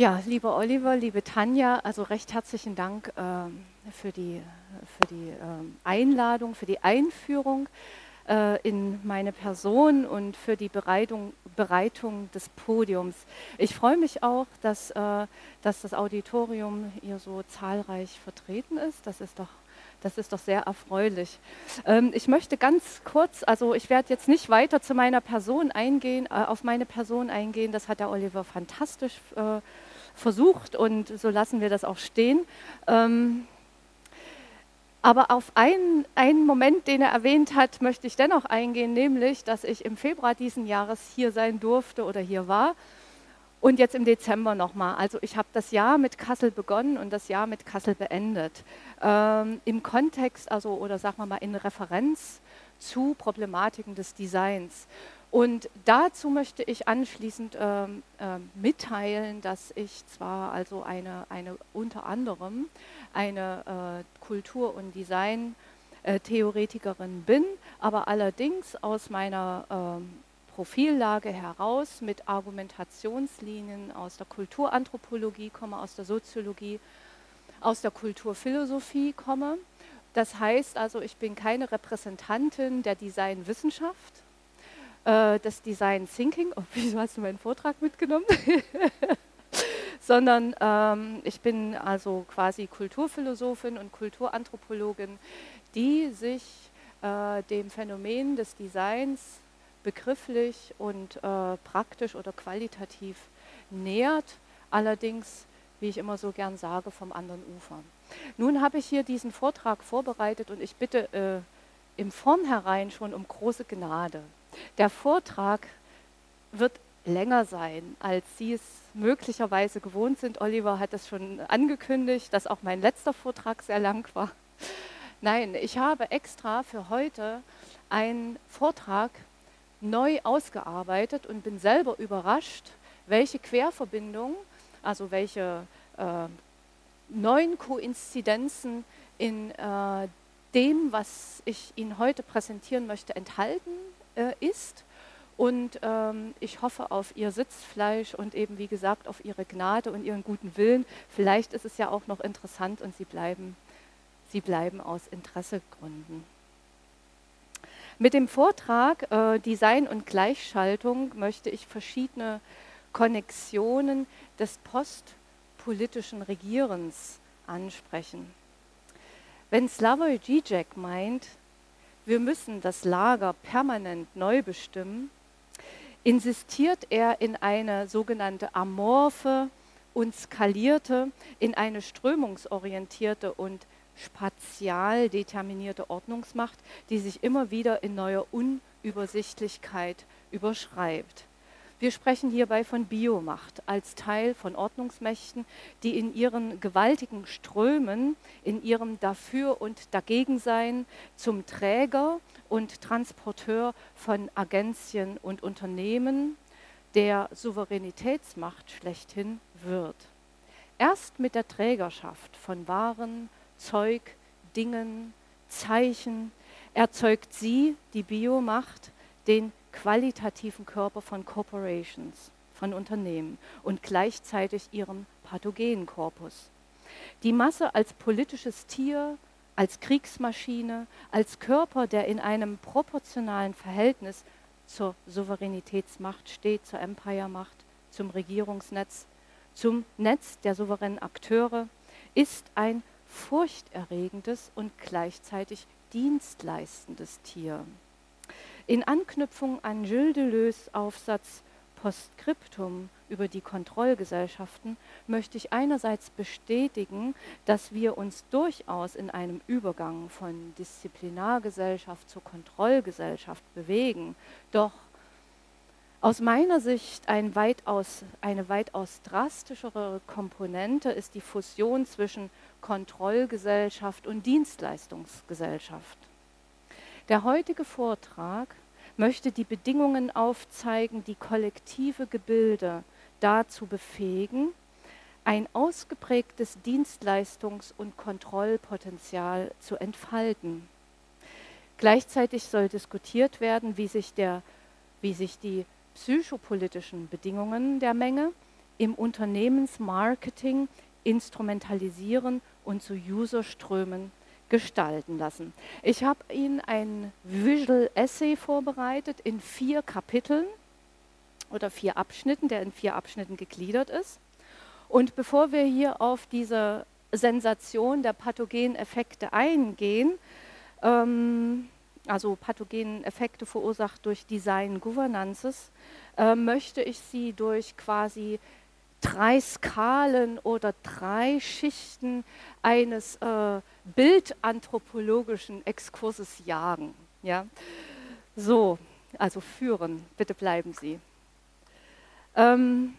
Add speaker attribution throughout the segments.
Speaker 1: Ja, lieber Oliver, liebe Tanja, also recht herzlichen Dank ähm, für die, für die ähm, Einladung, für die Einführung äh, in meine Person und für die Bereitung, Bereitung des Podiums. Ich freue mich auch, dass, äh, dass das Auditorium hier so zahlreich vertreten ist. Das ist doch das ist doch sehr erfreulich. Ähm, ich möchte ganz kurz, also ich werde jetzt nicht weiter zu meiner Person eingehen, äh, auf meine Person eingehen. Das hat der Oliver fantastisch äh, versucht und so lassen wir das auch stehen. Ähm, aber auf einen, einen Moment, den er erwähnt hat, möchte ich dennoch eingehen, nämlich, dass ich im Februar diesen Jahres hier sein durfte oder hier war und jetzt im Dezember nochmal. Also ich habe das Jahr mit Kassel begonnen und das Jahr mit Kassel beendet. Ähm, Im Kontext, also oder sagen wir mal in Referenz zu Problematiken des Designs. Und dazu möchte ich anschließend ähm, äh, mitteilen, dass ich zwar also eine, eine unter anderem eine äh, Kultur- und Design-Theoretikerin äh, bin, aber allerdings aus meiner ähm, Profillage heraus mit Argumentationslinien aus der Kulturanthropologie komme, aus der Soziologie, aus der Kulturphilosophie komme. Das heißt also, ich bin keine Repräsentantin der Designwissenschaft, äh, des Design Thinking. Oh, wieso hast du meinen Vortrag mitgenommen? Sondern ähm, ich bin also quasi Kulturphilosophin und Kulturanthropologin, die sich äh, dem Phänomen des Designs begrifflich und äh, praktisch oder qualitativ nähert, allerdings, wie ich immer so gern sage, vom anderen Ufer. Nun habe ich hier diesen Vortrag vorbereitet und ich bitte äh, im Vornherein schon um große Gnade. Der Vortrag wird länger sein, als Sie es möglicherweise gewohnt sind. Oliver hat es schon angekündigt, dass auch mein letzter Vortrag sehr lang war. Nein, ich habe extra für heute einen Vortrag neu ausgearbeitet und bin selber überrascht, welche Querverbindungen, also welche äh, neuen Koinzidenzen in äh, dem, was ich Ihnen heute präsentieren möchte, enthalten äh, ist. Und ähm, ich hoffe auf Ihr Sitzfleisch und eben, wie gesagt, auf Ihre Gnade und Ihren guten Willen. Vielleicht ist es ja auch noch interessant und Sie bleiben, Sie bleiben aus Interessegründen. Mit dem Vortrag äh, Design und Gleichschaltung möchte ich verschiedene Konnexionen des postpolitischen Regierens ansprechen. Wenn Slavoj Žižek meint, wir müssen das Lager permanent neu bestimmen, insistiert er in eine sogenannte amorphe und skalierte, in eine strömungsorientierte und spatial determinierte Ordnungsmacht, die sich immer wieder in neuer Unübersichtlichkeit überschreibt. Wir sprechen hierbei von Biomacht als Teil von Ordnungsmächten, die in ihren gewaltigen Strömen, in ihrem Dafür- und Dagegensein zum Träger und Transporteur von Agenzien und Unternehmen der Souveränitätsmacht schlechthin wird. Erst mit der Trägerschaft von Waren, Zeug, Dingen, Zeichen erzeugt sie, die Biomacht, den qualitativen Körper von Corporations, von Unternehmen und gleichzeitig ihrem Pathogenkorpus. Die Masse als politisches Tier, als Kriegsmaschine, als Körper, der in einem proportionalen Verhältnis zur Souveränitätsmacht steht, zur Empire-Macht, zum Regierungsnetz, zum Netz der souveränen Akteure, ist ein furchterregendes und gleichzeitig dienstleistendes Tier. In Anknüpfung an Gilles Deleuze Aufsatz Postskriptum über die Kontrollgesellschaften möchte ich einerseits bestätigen, dass wir uns durchaus in einem Übergang von Disziplinargesellschaft zur Kontrollgesellschaft bewegen. Doch aus meiner Sicht ein weitaus, eine weitaus drastischere Komponente ist die Fusion zwischen Kontrollgesellschaft und Dienstleistungsgesellschaft. Der heutige Vortrag möchte die Bedingungen aufzeigen, die kollektive Gebilde dazu befähigen, ein ausgeprägtes Dienstleistungs- und Kontrollpotenzial zu entfalten. Gleichzeitig soll diskutiert werden, wie sich, der, wie sich die psychopolitischen Bedingungen der Menge im Unternehmensmarketing instrumentalisieren und zu Userströmen gestalten lassen. Ich habe Ihnen ein Visual Essay vorbereitet in vier Kapiteln oder vier Abschnitten, der in vier Abschnitten gegliedert ist. Und bevor wir hier auf diese Sensation der pathogenen Effekte eingehen, ähm, also pathogenen Effekte verursacht durch Design Governances, äh, möchte ich Sie durch quasi drei Skalen oder drei Schichten eines äh, bildanthropologischen Exkurses jagen. Ja? So, also führen, bitte bleiben Sie. Ähm,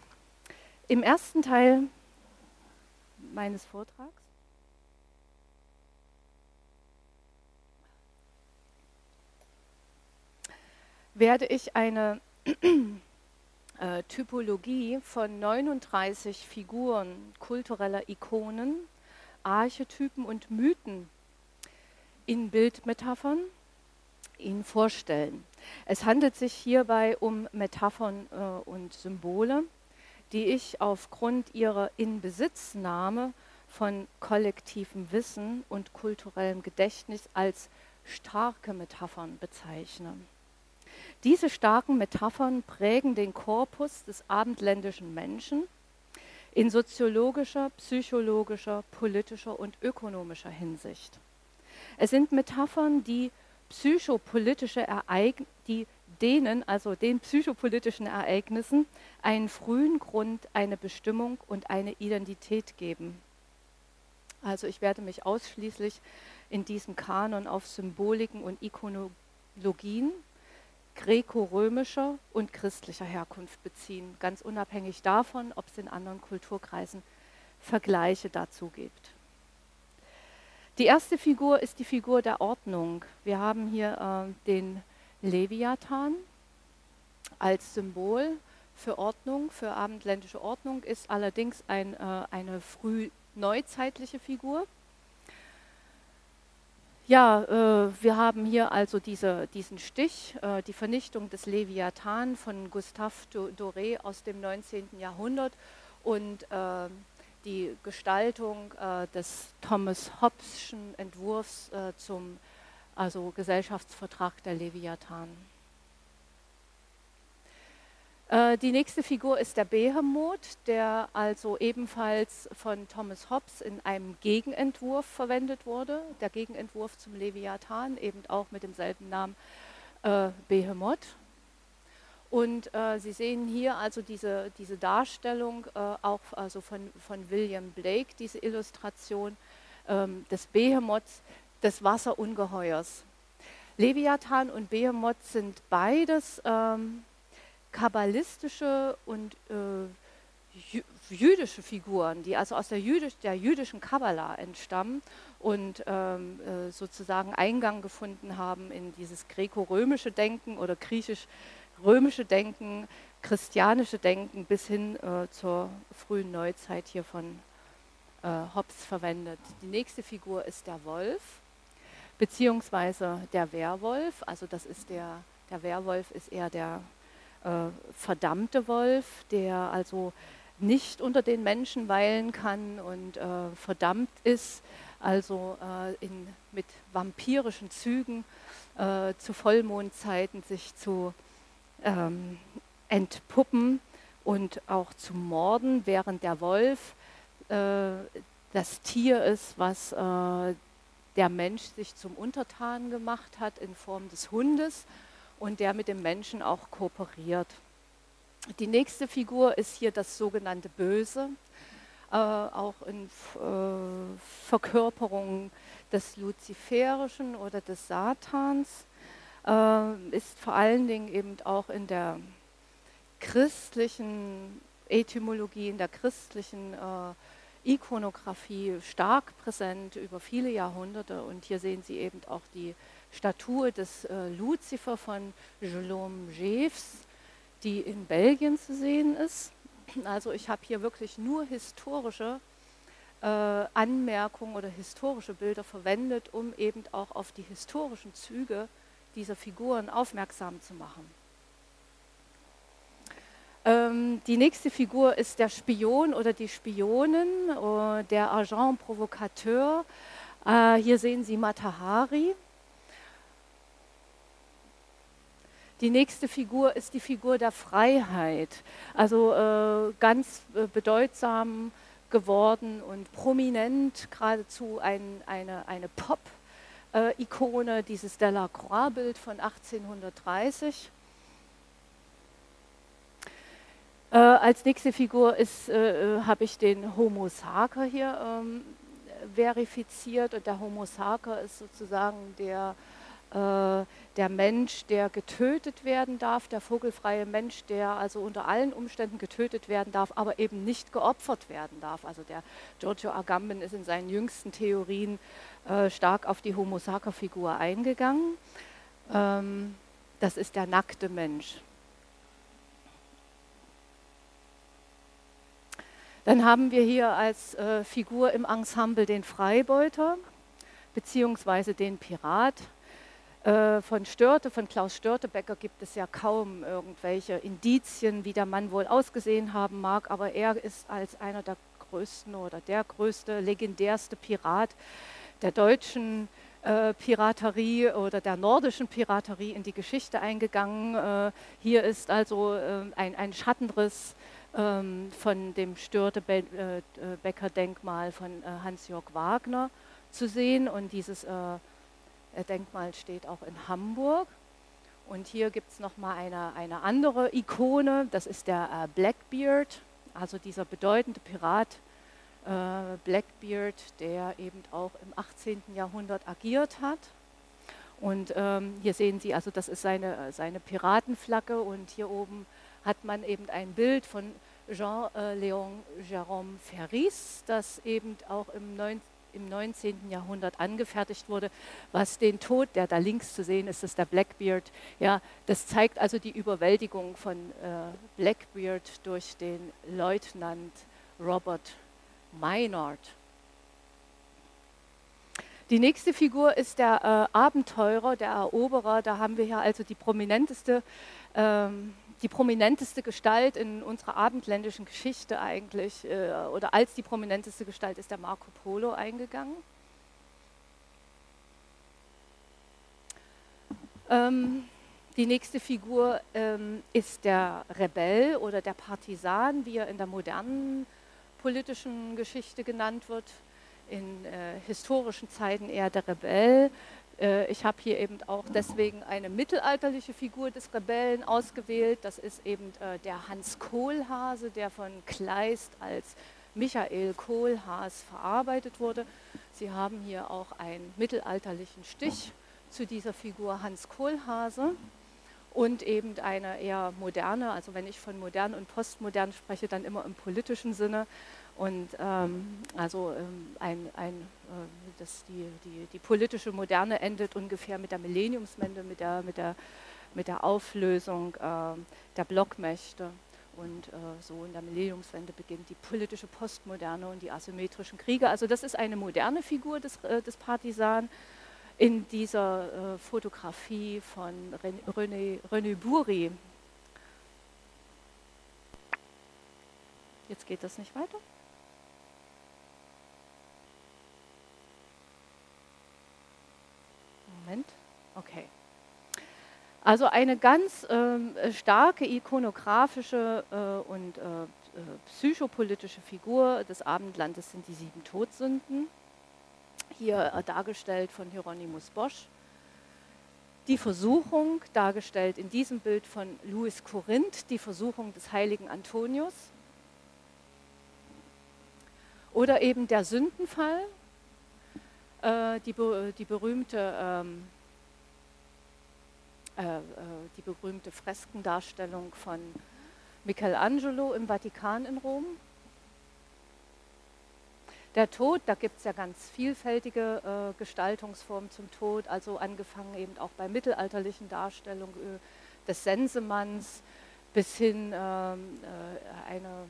Speaker 1: Im ersten Teil meines Vortrags werde ich eine äh, Typologie von 39 Figuren kultureller Ikonen, Archetypen und Mythen in Bildmetaphern Ihnen vorstellen. Es handelt sich hierbei um Metaphern äh, und Symbole, die ich aufgrund ihrer Inbesitznahme von kollektivem Wissen und kulturellem Gedächtnis als starke Metaphern bezeichne. Diese starken Metaphern prägen den Korpus des abendländischen Menschen in soziologischer, psychologischer, politischer und ökonomischer Hinsicht. Es sind Metaphern, die psychopolitische Ereignisse, die denen, also den psychopolitischen Ereignissen, einen frühen Grund, eine Bestimmung und eine Identität geben. Also ich werde mich ausschließlich in diesem Kanon auf Symboliken und Ikonologien gräko-römischer und christlicher Herkunft beziehen, ganz unabhängig davon, ob es in anderen Kulturkreisen Vergleiche dazu gibt. Die erste Figur ist die Figur der Ordnung. Wir haben hier äh, den Leviathan als Symbol für Ordnung, für abendländische Ordnung, ist allerdings ein, äh, eine früh neuzeitliche Figur. Ja, äh, wir haben hier also diese, diesen Stich, äh, die Vernichtung des Leviathan von Gustave Doré aus dem 19. Jahrhundert und äh, die Gestaltung äh, des Thomas Hobbes'schen Entwurfs äh, zum also Gesellschaftsvertrag der Leviathan. Äh, die nächste Figur ist der Behemoth, der also ebenfalls von Thomas Hobbes in einem Gegenentwurf verwendet wurde. Der Gegenentwurf zum Leviathan, eben auch mit demselben Namen äh, Behemoth. Und äh, Sie sehen hier also diese, diese Darstellung äh, auch also von, von William Blake, diese Illustration ähm, des Behemoths, des Wasserungeheuers. Leviathan und Behemoth sind beides ähm, kabbalistische und äh, jüdische Figuren, die also aus der, jüdisch, der jüdischen Kabbala entstammen und ähm, äh, sozusagen Eingang gefunden haben in dieses greko-römische Denken oder griechisch-römische Denken, christianische Denken bis hin äh, zur frühen Neuzeit hier von äh, Hobbes verwendet. Die nächste Figur ist der Wolf, beziehungsweise der Werwolf, also das ist der, der Werwolf ist eher der äh, verdammte Wolf, der also nicht unter den Menschen weilen kann und äh, verdammt ist, also äh, in, mit vampirischen Zügen äh, zu Vollmondzeiten sich zu ähm, entpuppen und auch zu morden, während der Wolf äh, das Tier ist, was äh, der Mensch sich zum Untertan gemacht hat in Form des Hundes und der mit dem Menschen auch kooperiert. Die nächste Figur ist hier das sogenannte Böse, äh, auch in äh, Verkörperung des Luziferischen oder des Satans, äh, ist vor allen Dingen eben auch in der christlichen Etymologie, in der christlichen äh, Ikonografie stark präsent über viele Jahrhunderte. Und hier sehen Sie eben auch die Statue des äh, Luzifer von Guillaume Jeeves, die in Belgien zu sehen ist. Also ich habe hier wirklich nur historische äh, Anmerkungen oder historische Bilder verwendet, um eben auch auf die historischen Züge dieser Figuren aufmerksam zu machen. Ähm, die nächste Figur ist der Spion oder die Spionin, äh, der Agent Provocateur. Äh, hier sehen Sie Matahari. Die nächste Figur ist die Figur der Freiheit, also äh, ganz äh, bedeutsam geworden und prominent, geradezu ein, eine, eine Pop-Ikone, äh, dieses Delacroix-Bild von 1830. Äh, als nächste Figur habe ich den Homo Sacer hier ähm, verifiziert und der Homo Sacer ist sozusagen der der Mensch, der getötet werden darf, der vogelfreie Mensch, der also unter allen Umständen getötet werden darf, aber eben nicht geopfert werden darf. Also der Giorgio Agamben ist in seinen jüngsten Theorien äh, stark auf die Homo Sacer-Figur eingegangen. Ähm, das ist der nackte Mensch. Dann haben wir hier als äh, Figur im Ensemble den Freibeuter beziehungsweise den Pirat. Äh, von Störte, von Klaus Störtebecker gibt es ja kaum irgendwelche Indizien, wie der Mann wohl ausgesehen haben mag, aber er ist als einer der größten oder der größte, legendärste Pirat der deutschen äh, Piraterie oder der nordischen Piraterie in die Geschichte eingegangen. Äh, hier ist also äh, ein, ein, Schattenriss ähm, von dem Störtebecker-Denkmal äh, von äh, Hans-Jörg Wagner zu sehen und dieses Denkmal steht auch in Hamburg. Und hier gibt es nochmal eine, eine andere Ikone, das ist der äh, Blackbeard, also dieser bedeutende Pirat äh, Blackbeard, der eben auch im 18. Jahrhundert agiert hat. Und ähm, hier sehen Sie, also das ist seine, seine Piratenflagge und hier oben hat man eben ein Bild von Jean-Léon äh, Jérôme Ferris, das eben auch im 19 im 19. Jahrhundert angefertigt wurde, was den Tod, der da links zu sehen ist, ist der Blackbeard. Ja, das zeigt also die Überwältigung von äh, Blackbeard durch den Leutnant Robert Maynard. Die nächste Figur ist der äh, Abenteurer, der Eroberer. Da haben wir hier also die prominenteste ähm, die prominenteste Gestalt in unserer abendländischen Geschichte eigentlich, äh, oder als die prominenteste Gestalt ist der Marco Polo eingegangen. Ähm, die nächste Figur ähm, ist der Rebell oder der Partisan, wie er in der modernen politischen Geschichte genannt wird. In äh, historischen Zeiten eher der Rebell, ich habe hier eben auch deswegen eine mittelalterliche Figur des Rebellen ausgewählt. Das ist eben äh, der Hans Kohlhase, der von Kleist als Michael Kohlhaas verarbeitet wurde. Sie haben hier auch einen mittelalterlichen Stich zu dieser Figur Hans Kohlhase und eben eine eher moderne, also wenn ich von modern und postmodern spreche, dann immer im politischen Sinne. Und ähm, also ähm, ein, ein, äh, das die, die, die politische Moderne endet ungefähr mit der Millenniumswende, mit der, mit der, mit der Auflösung äh, der Blockmächte. Und äh, so in der Millenniumswende beginnt die politische Postmoderne und die asymmetrischen Kriege. Also das ist eine moderne Figur des, äh, des Partisan in dieser äh, Fotografie von René, René Boury. Jetzt geht das nicht weiter. Moment. Okay. Also eine ganz ähm, starke ikonografische äh, und äh, äh, psychopolitische Figur des Abendlandes sind die sieben Todsünden, hier äh, dargestellt von Hieronymus Bosch. Die Versuchung, dargestellt in diesem Bild von Louis Corinth, die Versuchung des heiligen Antonius. Oder eben der Sündenfall, äh, die, die, berühmte, ähm, äh, äh, die berühmte Freskendarstellung von Michelangelo im Vatikan in Rom. Der Tod, da gibt es ja ganz vielfältige äh, Gestaltungsformen zum Tod, also angefangen eben auch bei mittelalterlichen Darstellungen äh, des Sensemanns bis hin ähm, äh, eine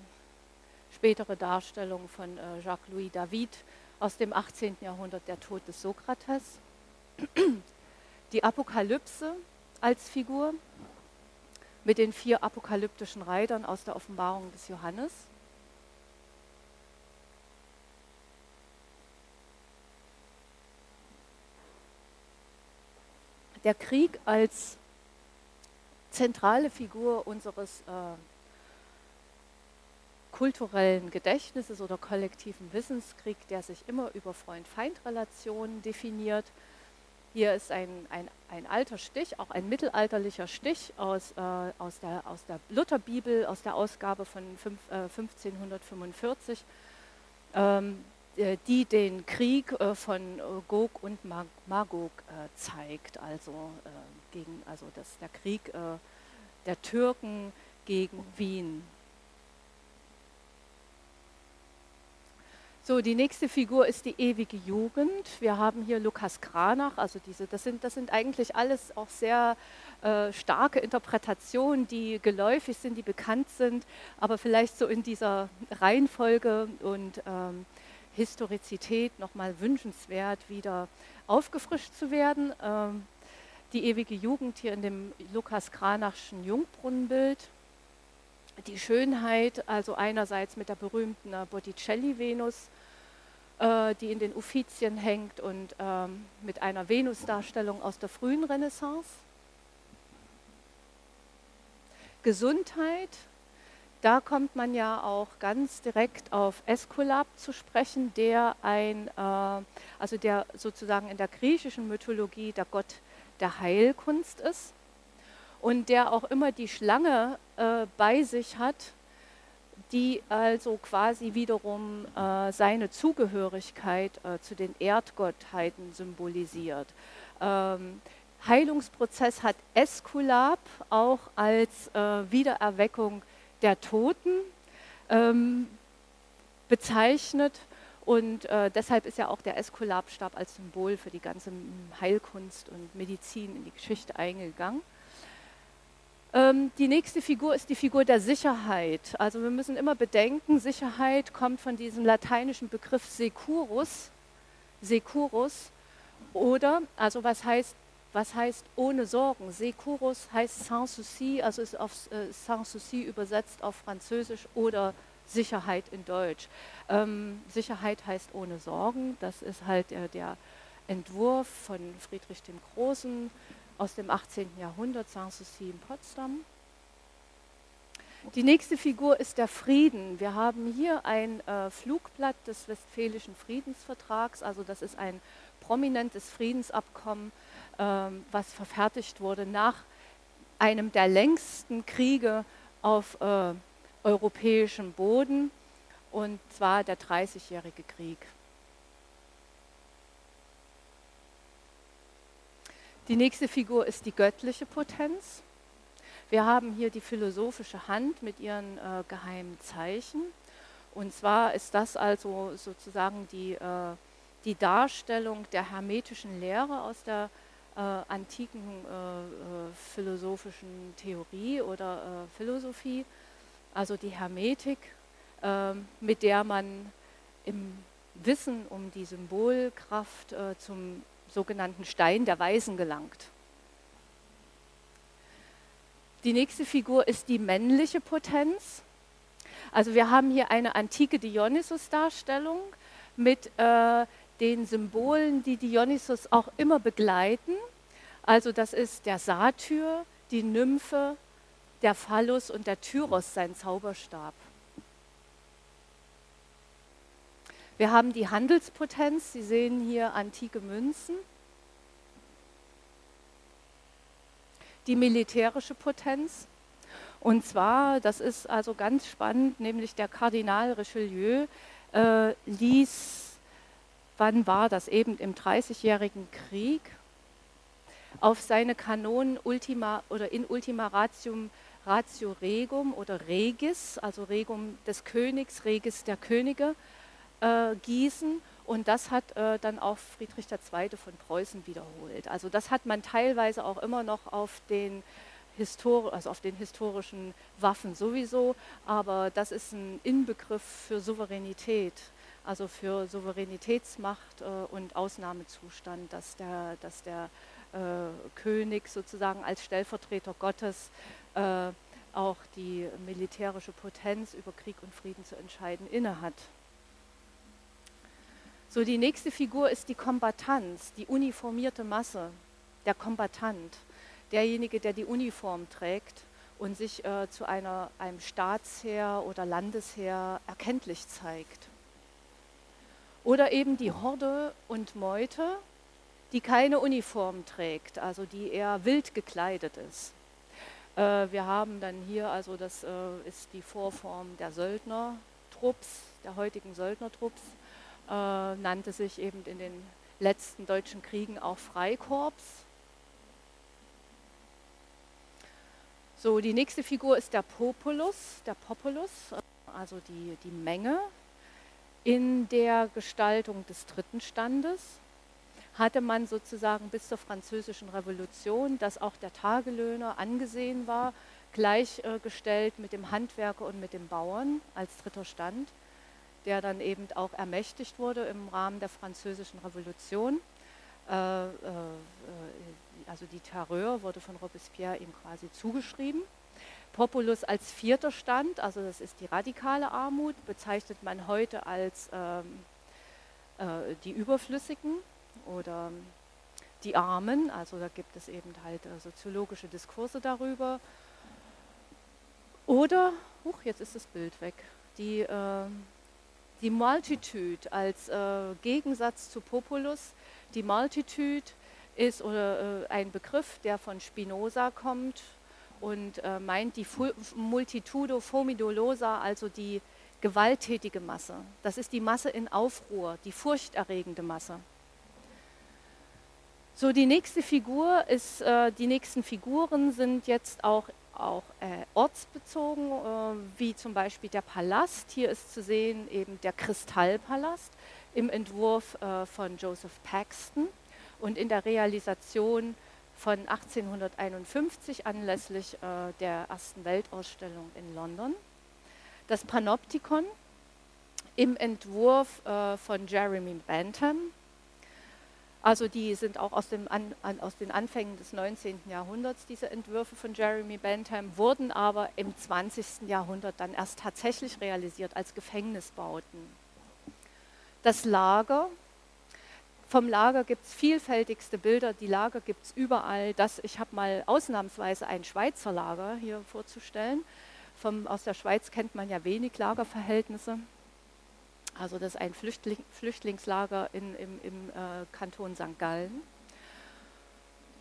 Speaker 1: spätere Darstellung von Jacques-Louis David aus dem 18. Jahrhundert, der Tod des Sokrates, die Apokalypse als Figur mit den vier apokalyptischen Reitern aus der Offenbarung des Johannes. Der Krieg als zentrale Figur unseres äh, kulturellen Gedächtnisses oder kollektiven Wissenskrieg, der sich immer über Freund-Feind-Relationen definiert. Hier ist ein, ein, ein, alter Stich, auch ein mittelalterlicher Stich aus, äh, aus, der, aus der Lutherbibel, aus der Ausgabe von fünf, äh, 1545, ähm, äh, die den Krieg äh, von äh, Gog und Magog äh, zeigt, also, gegen, also das, der Krieg der Türken gegen Wien. So, die nächste Figur ist die ewige Jugend. Wir haben hier Lukas Kranach, also diese, das sind, das sind eigentlich alles auch sehr äh, starke Interpretationen, die geläufig sind, die bekannt sind, aber vielleicht so in dieser Reihenfolge und ähm, Historizität nochmal wünschenswert, wieder aufgefrischt zu werden. Ähm, die ewige Jugend hier in dem Lukas Kranachschen Jungbrunnenbild die Schönheit, also einerseits mit der berühmten äh, Botticelli-Venus, äh, die in den Uffizien hängt und ähm, mit einer Venus-Darstellung aus der frühen Renaissance. Gesundheit, da kommt man ja auch ganz direkt auf Äskulap zu sprechen, der ein, äh, also der sozusagen in der griechischen Mythologie der Gott der Heilkunst ist und der auch immer die Schlange äh, bei sich hat, die also quasi wiederum äh, seine Zugehörigkeit äh, zu den Erdgottheiten symbolisiert. Ähm, Heilungsprozess hat Eskulap auch als äh, Wiedererweckung der Toten ähm, bezeichnet. Und äh, deshalb ist ja auch der Eskulapstab als Symbol für die ganze Heilkunst und Medizin in die Geschichte eingegangen. Ähm, die nächste Figur ist die Figur der Sicherheit. Also wir müssen immer bedenken, Sicherheit kommt von diesem lateinischen Begriff securus, securus oder, also was heißt, was heißt ohne Sorgen? Securus heißt sans souci, also ist auf äh, sans souci übersetzt auf Französisch oder Sicherheit in Deutsch. Ähm, Sicherheit heißt ohne Sorgen, das ist halt äh, der Entwurf von Friedrich dem Großen, aus dem 18. Jahrhundert, Sanssouci in Potsdam. Die nächste Figur ist der Frieden. Wir haben hier ein äh, Flugblatt des Westfälischen Friedensvertrags, also das ist ein prominentes Friedensabkommen, ähm, was verfertigt wurde nach einem der längsten Kriege auf äh, europäischem Boden, und zwar der Dreißigjährige Krieg. Die nächste Figur ist die göttliche Potenz. Wir haben hier die philosophische Hand mit ihren äh, geheimen Zeichen. Und zwar ist das also sozusagen die, äh, die Darstellung der hermetischen Lehre aus der äh, antiken äh, äh, philosophischen Theorie oder äh, Philosophie, also die Hermetik, ähm, mit der man im Wissen um die Symbolkraft zum sogenannten Stein der Weisen gelangt. Die nächste Figur ist die männliche Potenz. Also wir haben hier eine antike Dionysus-Darstellung mit äh, den Symbolen, die Dionysus auch immer begleiten. Also das ist der Satyr, die Nymphe, der Phallus und der Tyros, sein Zauberstab. Wir haben die Handelspotenz, Sie sehen hier antike Münzen. Die militärische Potenz. Und zwar, das ist also ganz spannend, nämlich der Kardinal Richelieu äh, ließ, wann war das eben im Dreißigjährigen Krieg, auf seine Kanonen Ultima oder in Ultima Ratium Ratio Regum oder Regis, also Regum des Königs, Regis der Könige, äh, gießen. Und das hat äh, dann auch Friedrich II. von Preußen wiederholt. Also das hat man teilweise auch immer noch auf den, Histor also auf den historischen Waffen sowieso, aber das ist ein Inbegriff für Souveränität, also für Souveränitätsmacht äh, und Ausnahmezustand, dass der, dass der äh, König sozusagen als Stellvertreter Gottes äh, auch die militärische Potenz über Krieg und Frieden zu entscheiden innehat. So, die nächste Figur ist die Kombatanz, die uniformierte Masse, der Kombatant, derjenige, der die Uniform trägt und sich äh, zu einer, einem Staatsheer oder Landesheer erkenntlich zeigt. Oder eben die Horde und Meute, die keine Uniform trägt, also die eher wild gekleidet ist. Äh, wir haben dann hier, also das äh, ist die Vorform der Söldnertrupps, der heutigen Söldnertrupps, äh, nannte sich eben in den letzten deutschen Kriegen auch Freikorps. So, die nächste Figur ist der Populus, der Populus, also die, die Menge in der Gestaltung des dritten Standes hatte man sozusagen bis zur Französischen Revolution, dass auch der Tagelöhner angesehen war, gleichgestellt mit dem Handwerker und mit dem Bauern als dritter Stand, der dann eben auch ermächtigt wurde im Rahmen der Französischen Revolution. Äh, äh, also die Terreur wurde von Robespierre ihm quasi zugeschrieben. Populus als vierter Stand, also das ist die radikale Armut, bezeichnet man heute als ähm, äh, die Überflüssigen oder die Armen, also da gibt es eben halt äh, soziologische Diskurse darüber. Oder, huch, jetzt ist das Bild weg, die, äh, die Multitude als äh, Gegensatz zu Populus. Die Multitude ist oder, äh, ein Begriff, der von Spinoza kommt und äh, meint die Multitudo Fomidolosa, also die gewalttätige Masse. Das ist die Masse in Aufruhr, die furchterregende Masse. So, die nächste Figur ist, äh, die nächsten Figuren sind jetzt auch, auch äh, ortsbezogen, äh, wie zum Beispiel der Palast. Hier ist zu sehen eben der Kristallpalast im Entwurf äh, von Joseph Paxton und in der Realisation von 1851 anlässlich äh, der ersten Weltausstellung in London. Das Panoptikon im Entwurf äh, von Jeremy Bentham also die sind auch aus, dem an, an, aus den Anfängen des 19. Jahrhunderts, diese Entwürfe von Jeremy Bentham, wurden aber im 20. Jahrhundert dann erst tatsächlich realisiert als Gefängnisbauten. Das Lager, vom Lager gibt es vielfältigste Bilder, die Lager gibt es überall. Das, ich habe mal ausnahmsweise ein Schweizer Lager hier vorzustellen. Vom, aus der Schweiz kennt man ja wenig Lagerverhältnisse. Also das ist ein Flüchtling, Flüchtlingslager in, im, im äh, Kanton St. Gallen.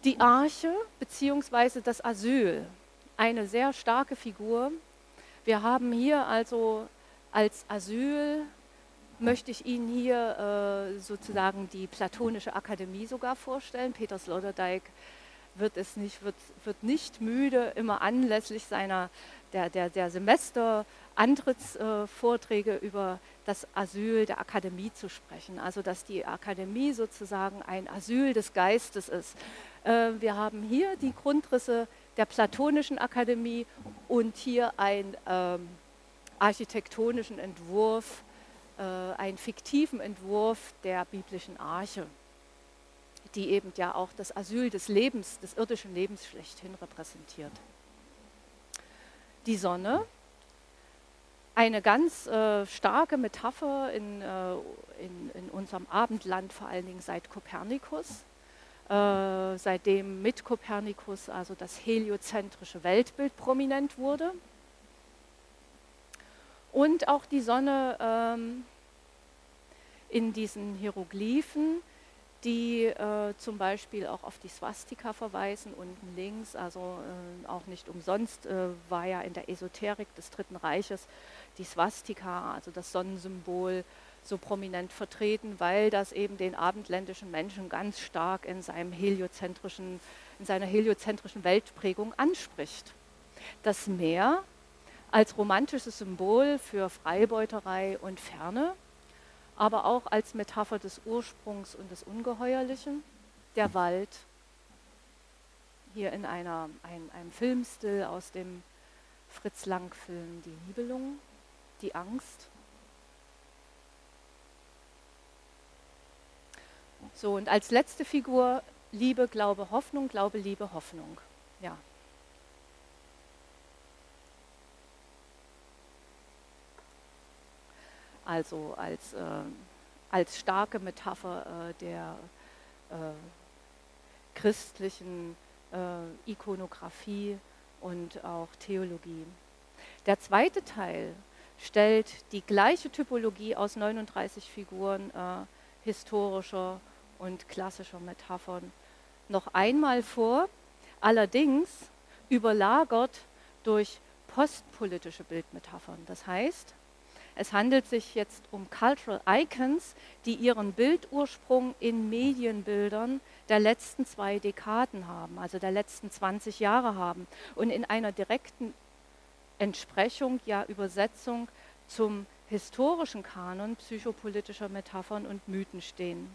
Speaker 1: Die Arche bzw. das Asyl, eine sehr starke Figur. Wir haben hier also als Asyl, möchte ich Ihnen hier äh, sozusagen die Platonische Akademie sogar vorstellen. Peter Sloterdijk wird, es nicht, wird, wird nicht müde, immer anlässlich seiner, der, der, der Semesterantrittsvorträge äh, über das Asyl der Akademie zu sprechen. Also dass die Akademie sozusagen ein Asyl des Geistes ist. Äh, wir haben hier die Grundrisse der Platonischen Akademie und hier einen ähm, architektonischen Entwurf, äh, einen fiktiven Entwurf der biblischen Arche, die eben ja auch das Asyl des Lebens, des irdischen Lebens schlechthin repräsentiert. Die Sonne eine ganz äh, starke Metapher in, äh, in, in, unserem Abendland, vor allen Dingen seit Kopernikus. Äh, seitdem mit Kopernikus also das heliozentrische Weltbild prominent wurde. Und auch die Sonne ähm, in diesen Hieroglyphen die äh, zum Beispiel auch auf die Swastika verweisen, unten links. Also äh, auch nicht umsonst äh, war ja in der Esoterik des Dritten Reiches die Swastika, also das Sonnensymbol, so prominent vertreten, weil das eben den abendländischen Menschen ganz stark in, seinem heliozentrischen, in seiner heliozentrischen Weltprägung anspricht. Das Meer als romantisches Symbol für Freibeuterei und Ferne aber auch als Metapher des Ursprungs und des Ungeheuerlichen, der Wald, hier in einer, ein, einem Filmstil aus dem Fritz Lang-Film Die Nibelung, die Angst. So, und als letzte Figur Liebe, Glaube, Hoffnung, Glaube, Liebe, Hoffnung. Ja. Also als, äh, als starke Metapher äh, der äh, christlichen äh, Ikonografie und auch Theologie. Der zweite Teil stellt die gleiche Typologie aus 39 Figuren äh, historischer und klassischer Metaphern noch einmal vor, allerdings überlagert durch postpolitische Bildmetaphern. Das heißt, es handelt sich jetzt um Cultural Icons, die ihren Bildursprung in Medienbildern der letzten zwei Dekaden haben, also der letzten 20 Jahre haben und in einer direkten Entsprechung, ja Übersetzung zum historischen Kanon psychopolitischer Metaphern und Mythen stehen.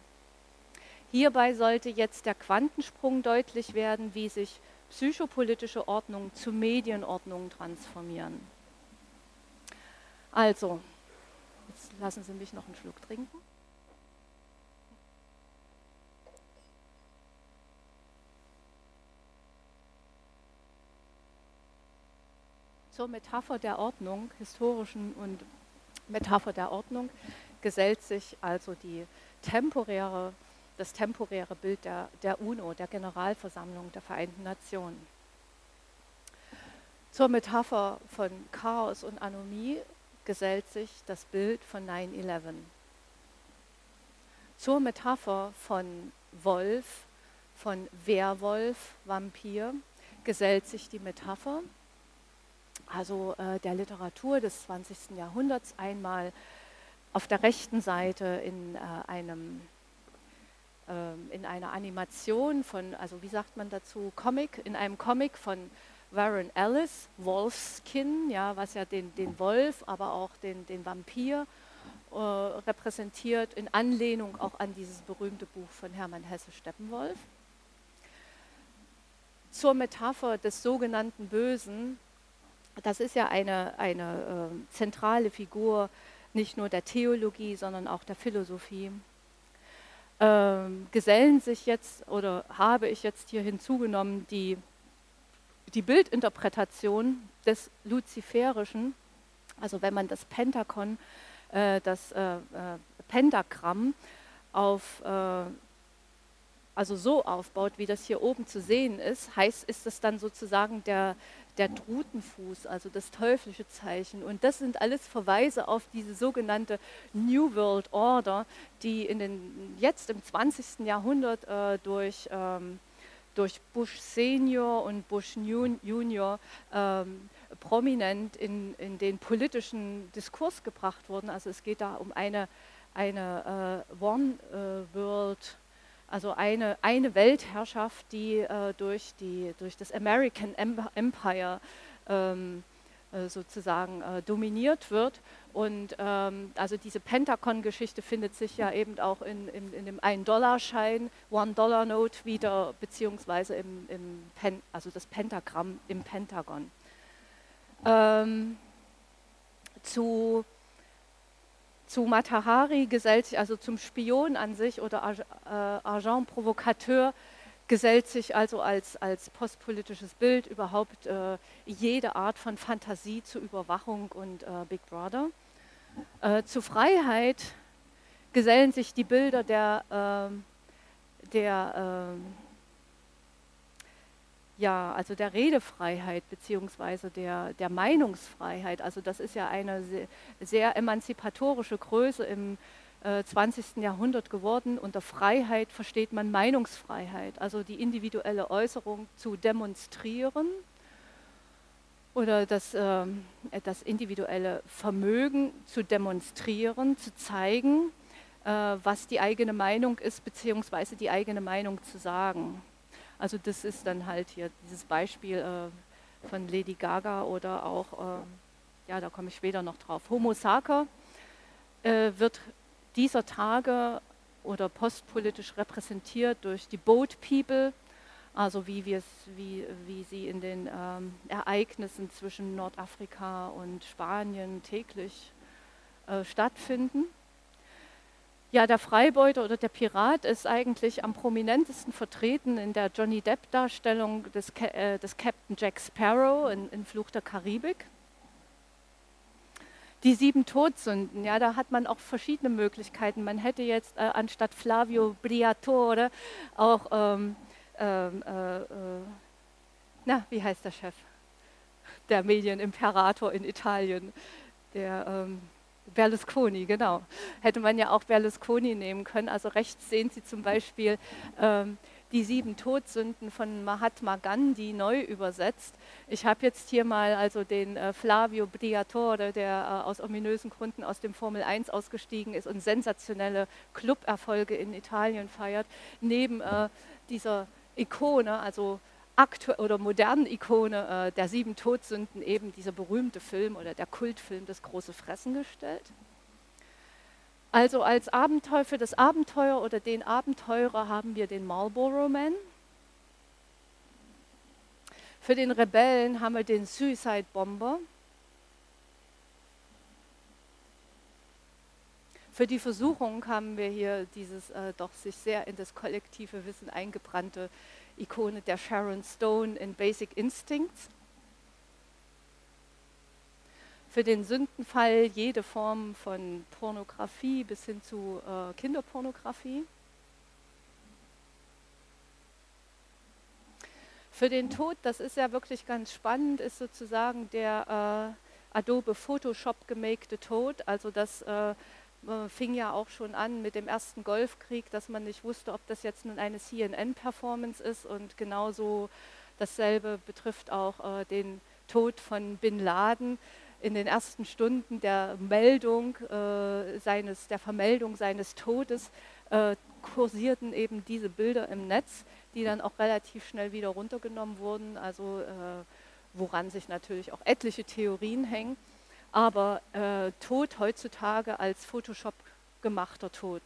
Speaker 1: Hierbei sollte jetzt der Quantensprung deutlich werden, wie sich psychopolitische Ordnungen zu Medienordnungen transformieren. Also, jetzt lassen Sie mich noch einen Schluck trinken. Zur Metapher der Ordnung, historischen und Metapher der Ordnung, gesellt sich also die temporäre das temporäre Bild der, der UNO, der Generalversammlung der Vereinten Nationen. Zur Metapher von Chaos und Anomie gesellt sich das Bild von 9-11. Zur Metapher von Wolf, von Werwolf, Vampir, gesellt sich die Metapher, also äh, der Literatur des 20. Jahrhunderts, einmal auf der rechten Seite in äh, einem ähm, in einer Animation von, also wie sagt man dazu, Comic, in einem Comic von Warren Ellis, Wolfskin, ja, was ja den, den Wolf, aber auch den, den Vampir äh, repräsentiert, in Anlehnung auch an dieses berühmte Buch von Hermann Hesse Steppenwolf. Zur Metapher des sogenannten Bösen, das ist ja eine, eine äh, zentrale Figur nicht nur der Theologie, sondern auch der Philosophie. Ähm, gesellen sich jetzt oder habe ich jetzt hier hinzugenommen die, die Bildinterpretation des Luziferischen, also wenn man das Pentakon, äh, das äh, äh, Pentagramm auf, äh, also so aufbaut, wie das hier oben zu sehen ist, heißt, ist es dann sozusagen der, der Drutenfuß, also das teuflische Zeichen. Und das sind alles Verweise auf diese sogenannte New World Order, die in den, jetzt im 20. Jahrhundert äh, durch, ähm, durch Bush Senior und Bush Junior ähm, prominent in, in den politischen Diskurs gebracht wurden. Also es geht da um eine, eine äh, One äh, World also eine, eine Weltherrschaft, die äh, durch, die durch das American Empire ähm, äh, sozusagen äh, dominiert wird. Und ähm, also diese Pentagon-Geschichte findet sich ja eben auch in, in, in dem 1-Dollar-Schein, One-Dollar-Note wieder, beziehungsweise im, im Pen, also das Pentagramm im Pentagon. Ähm, zu zu Matahari gesellt sich, also zum Spion an sich oder äh, Agent Provocateur, gesellt sich also als, als postpolitisches Bild überhaupt äh, jede Art von Fantasie zur Überwachung und äh, Big Brother. Äh, zu Freiheit gesellen sich die Bilder der, ähm, der ähm, ja, also der Redefreiheit beziehungsweise der, der Meinungsfreiheit. Also das ist ja eine sehr, sehr emanzipatorische Größe im äh, 20. Jahrhundert geworden. Unter Freiheit versteht man Meinungsfreiheit, also die individuelle Äußerung zu demonstrieren oder das, äh, das individuelle Vermögen zu demonstrieren, zu zeigen, äh, was die eigene Meinung ist, beziehungsweise die eigene Meinung zu sagen. Also das ist dann halt hier dieses Beispiel äh, von Lady Gaga oder auch, äh, ja, da komme ich später noch drauf. Homo Sacer äh, wird dieser Tage oder postpolitisch repräsentiert durch die Boat People, also wie, wie, wie sie in den ähm, Ereignissen zwischen Nordafrika und Spanien täglich äh, stattfinden. Ja, der Freibeuter oder der Pirat ist eigentlich am prominentesten vertreten in der Johnny Depp-Darstellung des, äh, des, Captain Jack Sparrow in, in Fluch der Karibik. Die sieben Todsünden, ja, da hat man auch verschiedene Möglichkeiten. Man hätte jetzt äh, anstatt Flavio Briatore auch, ähm, ähm äh, äh, na, wie heißt der Chef? Der Medienimperator in Italien, der ähm, Berlusconi, genau. Hätte man ja auch Berlusconi nehmen können. Also rechts sehen Sie zum Beispiel ähm, die sieben Todsünden von Mahatma Gandhi neu übersetzt. Ich habe jetzt hier mal also den äh, Flavio Briatore, der äh, aus ominösen Gründen aus dem Formel 1 ausgestiegen ist und sensationelle Club-Erfolge in Italien feiert, neben äh, dieser Ikone, also aktuell oder modernen Ikone äh, der sieben Todsünden eben dieser berühmte Film oder der Kultfilm Das große Fressen gestellt. Also als Abenteuer für das Abenteuer oder den Abenteurer haben wir den Marlboro Man. Für den Rebellen haben wir den Suicide Bomber. Für die Versuchung haben wir hier dieses äh, doch sich sehr in das kollektive Wissen eingebrannte Ikone der Sharon Stone in Basic Instincts für den Sündenfall jede Form von Pornografie bis hin zu äh, Kinderpornografie. Für den Tod, das ist ja wirklich ganz spannend, ist sozusagen der äh, Adobe Photoshop gemakte Tod. Also das äh, fing ja auch schon an mit dem ersten Golfkrieg, dass man nicht wusste, ob das jetzt nun eine CNN-Performance ist. Und genauso dasselbe betrifft auch äh, den Tod von Bin Laden in den ersten Stunden der Meldung äh, seines, der Vermeldung seines Todes äh, kursierten eben diese Bilder im Netz, die dann auch relativ schnell wieder runtergenommen wurden, also äh, woran sich natürlich auch etliche Theorien hängen. Aber äh, Tod heutzutage als Photoshop gemachter Tod.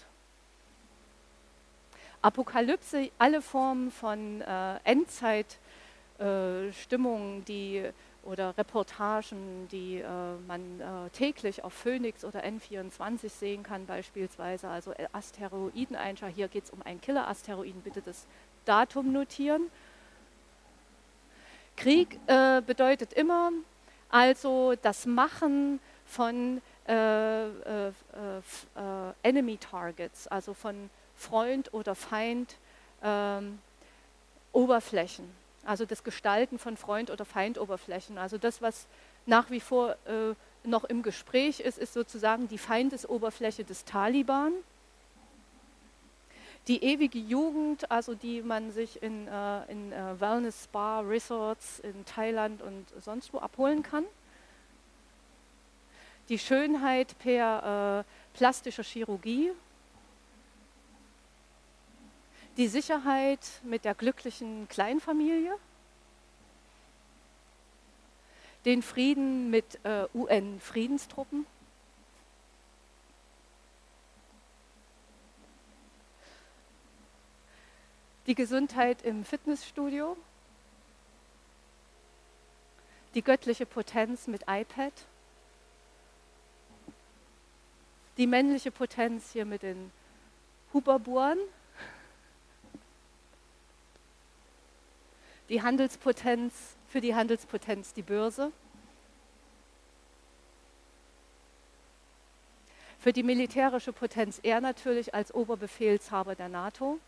Speaker 1: Apokalypse, alle Formen von äh, Endzeitstimmungen, die oder Reportagen, die äh, man äh, täglich auf Phoenix oder N24 sehen kann beispielsweise, also Asteroideneinschlag. Hier geht es um einen Killer-Asteroiden, bitte das Datum notieren. Krieg äh, bedeutet immer also das Machen von äh, äh, äh, Enemy Targets, also von Freund oder Feind ähm, Oberflächen also das Gestalten von Freund- oder Feindoberflächen. Also das, was nach wie vor äh, noch im Gespräch ist, ist sozusagen die Feindesoberfläche des Taliban. Die ewige Jugend, also die man sich in, äh, in äh, Wellness Spa Resorts in Thailand und sonst wo abholen kann. Die Schönheit per äh, plastischer Chirurgie, die Sicherheit mit der glücklichen Kleinfamilie, den Frieden mit äh, UN-Friedenstruppen, die Gesundheit im Fitnessstudio, die göttliche Potenz mit iPad, die männliche Potenz hier mit den Huberbuhren, die Handelspotenz, für die Handelspotenz die Börse, für die militärische Potenz er natürlich als Oberbefehlshaber der NATO,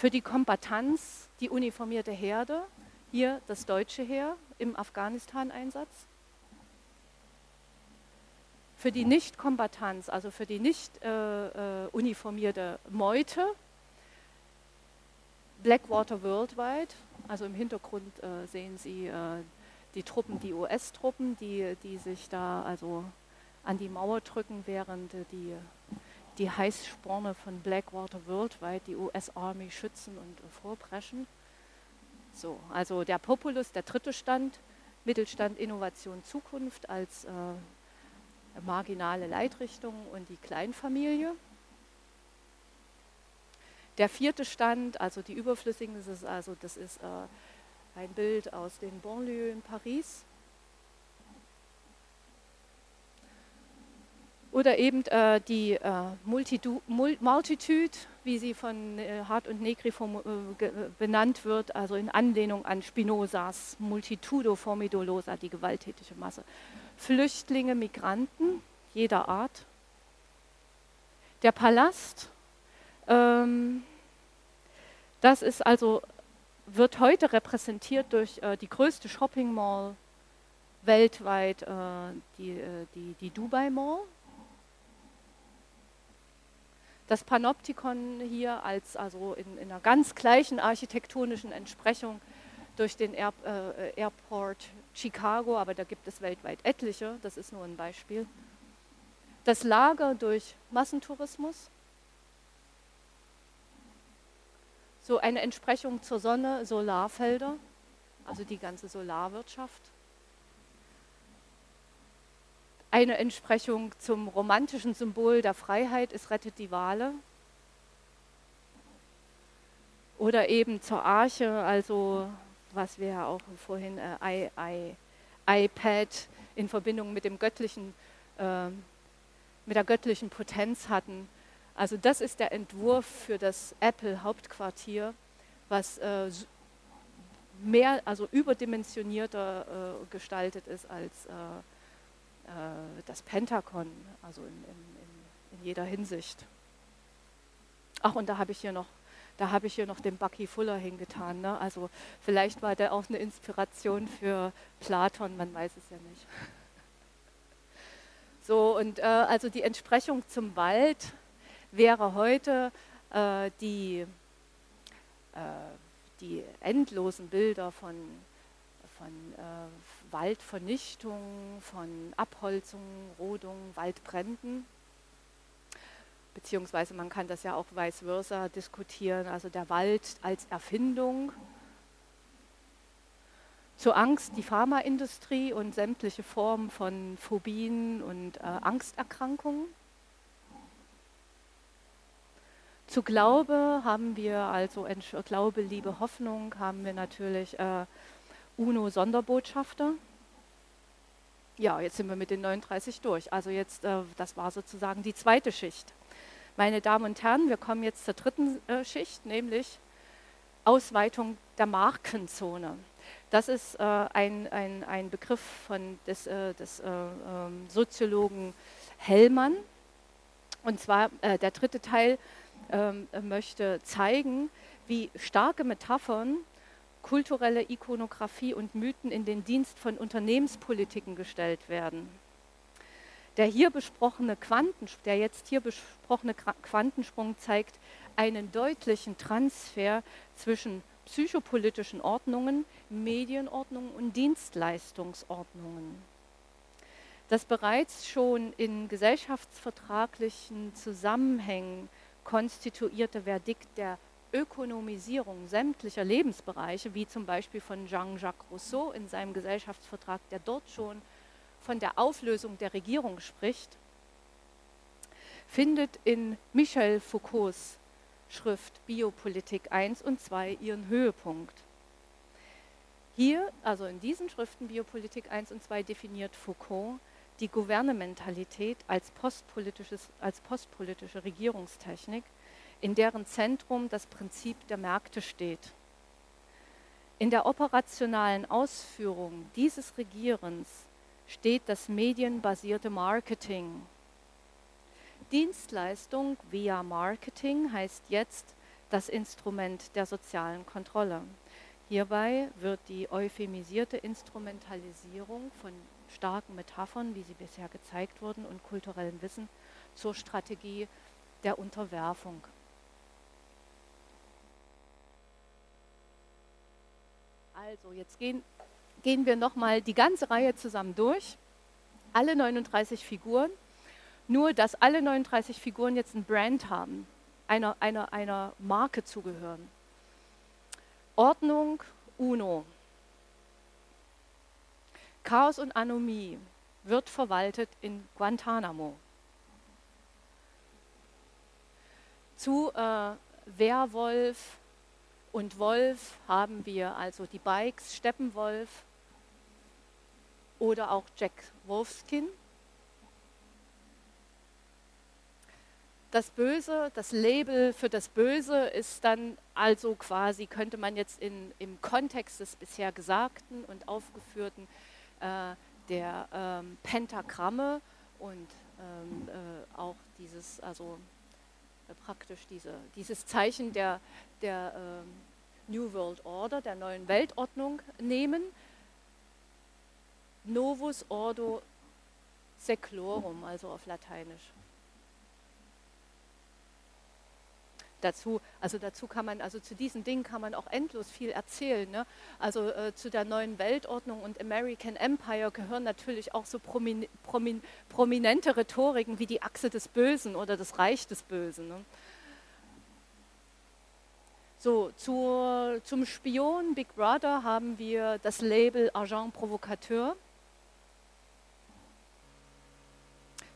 Speaker 1: für die Kombatanz die uniformierte Herde, hier das deutsche Heer im Afghanistan-Einsatz, für die Nicht-Kombatanz, also für die nicht äh, äh, uniformierte Meute, Blackwater Worldwide, also im Hintergrund äh, sehen Sie äh, die Truppen, die US-Truppen, die, die sich da also an die Mauer drücken, während äh, die, die Heißsporne von Blackwater Worldwide die US-Army schützen und vorpreschen. So, also der Populus, der dritte Stand, Mittelstand, Innovation, Zukunft als äh, marginale Leitrichtung und die Kleinfamilie. Der vierte Stand, also die überflüssigen, das ist, also, das ist äh, ein Bild aus den Banlieues in Paris. Oder eben äh, die äh, Multitu Multitude, wie sie von äh, Hart und Negri äh, äh, benannt wird, also in Anlehnung an Spinozas Multitudo Formidolosa, die gewalttätige Masse. Flüchtlinge, Migranten jeder Art. Der Palast, ähm, das ist also, wird heute repräsentiert durch äh, die größte Shopping Mall weltweit, die, die, die Dubai Mall das Panoptikon hier als also in, in einer ganz gleichen architektonischen Entsprechung durch den Air, äh, Airport Chicago, aber da gibt es weltweit etliche, das ist nur ein Beispiel. Das Lager durch Massentourismus, so eine Entsprechung zur Sonne, Solarfelder, also die ganze Solarwirtschaft eine Entsprechung zum romantischen Symbol der Freiheit ist Rettet die Wale. Oder eben zur Arche, also was wir ja auch vorhin äh, I, I, iPad in Verbindung mit dem göttlichen, äh, mit der göttlichen Potenz hatten. Also das ist der Entwurf für das Apple-Hauptquartier, was äh, mehr, also überdimensionierter äh, gestaltet ist als äh, das Pentagon, also in, in, in, jeder Hinsicht. Ach, und da habe ich hier noch, da habe ich hier noch den Bucky Fuller hingetan. Ne? Also vielleicht war der auch eine Inspiration für Platon, man weiß es ja nicht. So, und äh, also die Entsprechung zum Wald wäre heute äh, die, äh, die endlosen Bilder von, von äh, Waldvernichtung, von Abholzung, Rodung, Waldbränden. Beziehungsweise man kann das ja auch vice versa diskutieren, also der Wald als Erfindung. Zur Angst die Pharmaindustrie und sämtliche Formen von Phobien und äh, Angsterkrankungen. Zu Glaube haben wir also Glaube, Liebe, Hoffnung haben wir natürlich äh, UNO-Sonderbotschafter. Ja, jetzt sind wir mit den 39 durch. Also jetzt, äh, das war sozusagen die zweite Schicht. Meine Damen und Herren, wir kommen jetzt zur dritten äh, Schicht, nämlich Ausweitung der Markenzone. Das ist äh, ein, ein, ein Begriff von des, des äh, ähm, Soziologen Hellmann. Und zwar der dritte Teil ähm, möchte zeigen, wie starke Metaphern kulturelle Ikonografie und Mythen in den Dienst von Unternehmenspolitiken gestellt werden. Der hier besprochene Quantensprung, der jetzt hier besprochene Quantensprung zeigt einen deutlichen Transfer zwischen psychopolitischen Ordnungen, Medienordnungen und Dienstleistungsordnungen. Das bereits schon in gesellschaftsvertraglichen Zusammenhängen konstituierte Verdikt der Ökonomisierung sämtlicher Lebensbereiche, wie zum Beispiel von Jean-Jacques Rousseau in seinem Gesellschaftsvertrag, der dort schon von der Auflösung der Regierung spricht, findet in Michel Foucaults Schrift Biopolitik 1 und 2 ihren Höhepunkt. Hier, also in diesen Schriften Biopolitik 1 und 2, definiert Foucault die Gouvernementalität als, postpolitisches, als postpolitische Regierungstechnik in deren Zentrum das Prinzip der Märkte steht. In der operationalen Ausführung dieses Regierens steht das medienbasierte Marketing. Dienstleistung via Marketing heißt jetzt das Instrument der sozialen Kontrolle. Hierbei wird die euphemisierte Instrumentalisierung von starken Metaphern, wie sie bisher gezeigt wurden, und kulturellem Wissen zur Strategie der Unterwerfung Also, jetzt gehen, gehen wir nochmal die ganze Reihe zusammen durch. Alle 39 Figuren. Nur, dass alle 39 Figuren jetzt ein Brand haben, einer, einer, einer Marke zugehören. Ordnung, UNO. Chaos und Anomie wird verwaltet in Guantanamo. Zu äh, Werwolf, und Wolf haben wir also die Bikes Steppenwolf oder auch Jack Wolfskin. das Böse, das Label für das Böse ist dann also quasi, könnte man jetzt in, im Kontext des bisher Gesagten und Aufgeführten äh, der ähm, Pentagramme und ähm, äh, auch dieses, also äh, praktisch diese, dieses Zeichen der, der ähm, New World Order, der neuen Weltordnung nehmen. Novus Ordo Seclorum, also auf Lateinisch. dazu, also dazu kann man, also zu diesen Dingen kann man auch endlos viel erzählen. Ne? Also äh, zu der neuen Weltordnung und American Empire gehören natürlich auch so promin, promin, prominente Rhetoriken wie die Achse des Bösen oder das Reich des Bösen. Ne? So, zur, zum Spion Big Brother haben wir das Label Agent Provocateur.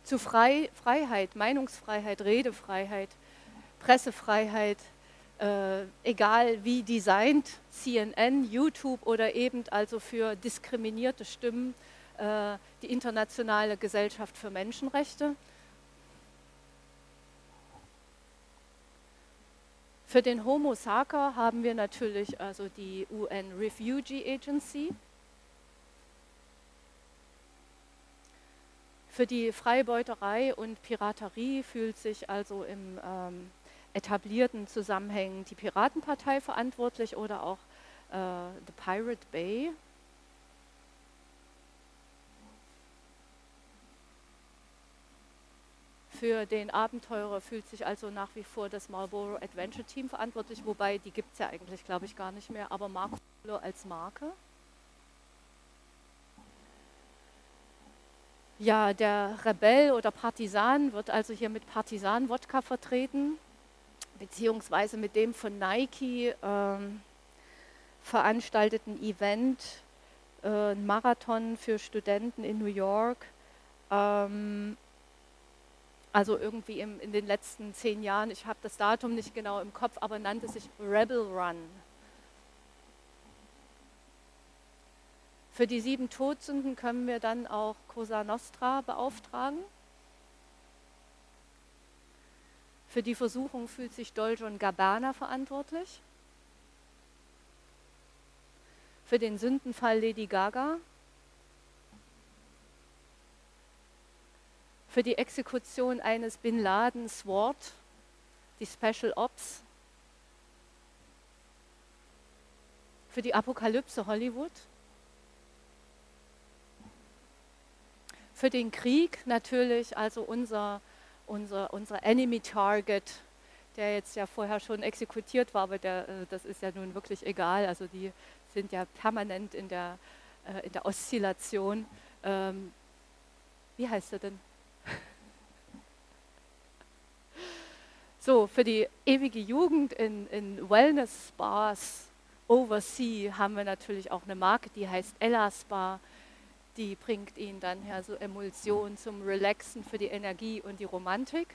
Speaker 1: Zu Frei, Freiheit, Meinungsfreiheit, Redefreiheit Pressefreiheit, äh, egal wie designt, CNN, YouTube oder eben also für diskriminierte Stimmen äh, die Internationale Gesellschaft für Menschenrechte. Für den Homo Sacer haben wir natürlich also die UN Refugee Agency. Für die Freibeuterei und Piraterie fühlt sich also im ähm, etablierten Zusammenhängen die Piratenpartei verantwortlich oder auch äh, The Pirate Bay. Für den Abenteurer fühlt sich also nach wie vor das Marlboro Adventure Team verantwortlich, wobei die gibt es ja eigentlich, glaube ich, gar nicht mehr, aber Marco Polo als Marke. Ja, der Rebell oder Partisan wird also hier mit Partisan-Wodka vertreten beziehungsweise mit dem von Nike ähm, veranstalteten Event, äh, ein Marathon für Studenten in New York. Ähm, also irgendwie im, in den letzten zehn Jahren, ich habe das Datum nicht genau im Kopf, aber nannte sich Rebel Run. Für die sieben Todsünden können wir dann auch Cosa Nostra beauftragen. Für die Versuchung fühlt sich Dolce Gabbana verantwortlich. Für den Sündenfall Lady Gaga. Für die Exekution eines Bin Laden SWAT, die Special Ops. Für die Apokalypse Hollywood. Für den Krieg natürlich, also unser unser, unser Enemy Target, der jetzt ja vorher schon exekutiert war, aber der, äh, das ist ja nun wirklich egal. Also die sind ja permanent in der, äh, in der Oszillation. Ähm, wie heißt er denn? So, für die ewige Jugend in, in Wellness-Spas Oversea haben wir natürlich auch eine Marke, die heißt Ella Spa die bringt ihn dann her so Emulsion zum Relaxen für die Energie und die Romantik.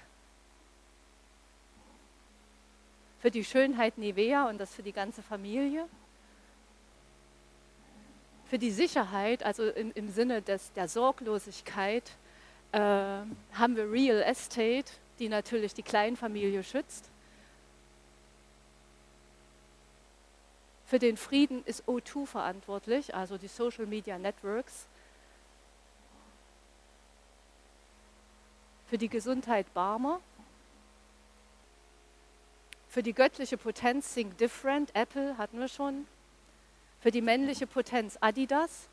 Speaker 1: Für die Schönheit Nivea und das für die ganze Familie. Für die Sicherheit, also im, im Sinne des, der Sorglosigkeit, äh, haben wir Real Estate, die natürlich die Kleinfamilie schützt. Für den Frieden ist O2 verantwortlich, also die Social Media Networks. für die Gesundheit Barmer, für die göttliche Potenz Think Different, Apple hatten wir schon, für die männliche Potenz Adidas.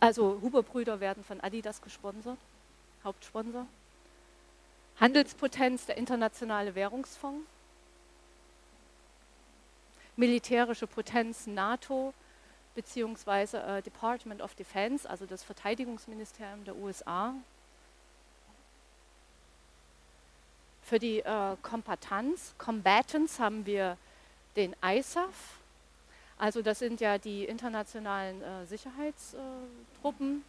Speaker 1: Also Huber-Brüder werden von Adidas gesponsert, Hauptsponsor. Handelspotenz der Internationale Währungsfonds. Militärische Potenz NATO, beziehungsweise äh, Department of Defense, also das Verteidigungsministerium der USA. Für die äh, Kombatanz, Combatants haben wir den ISAF, also das sind ja die internationalen äh, Sicherheitstruppen,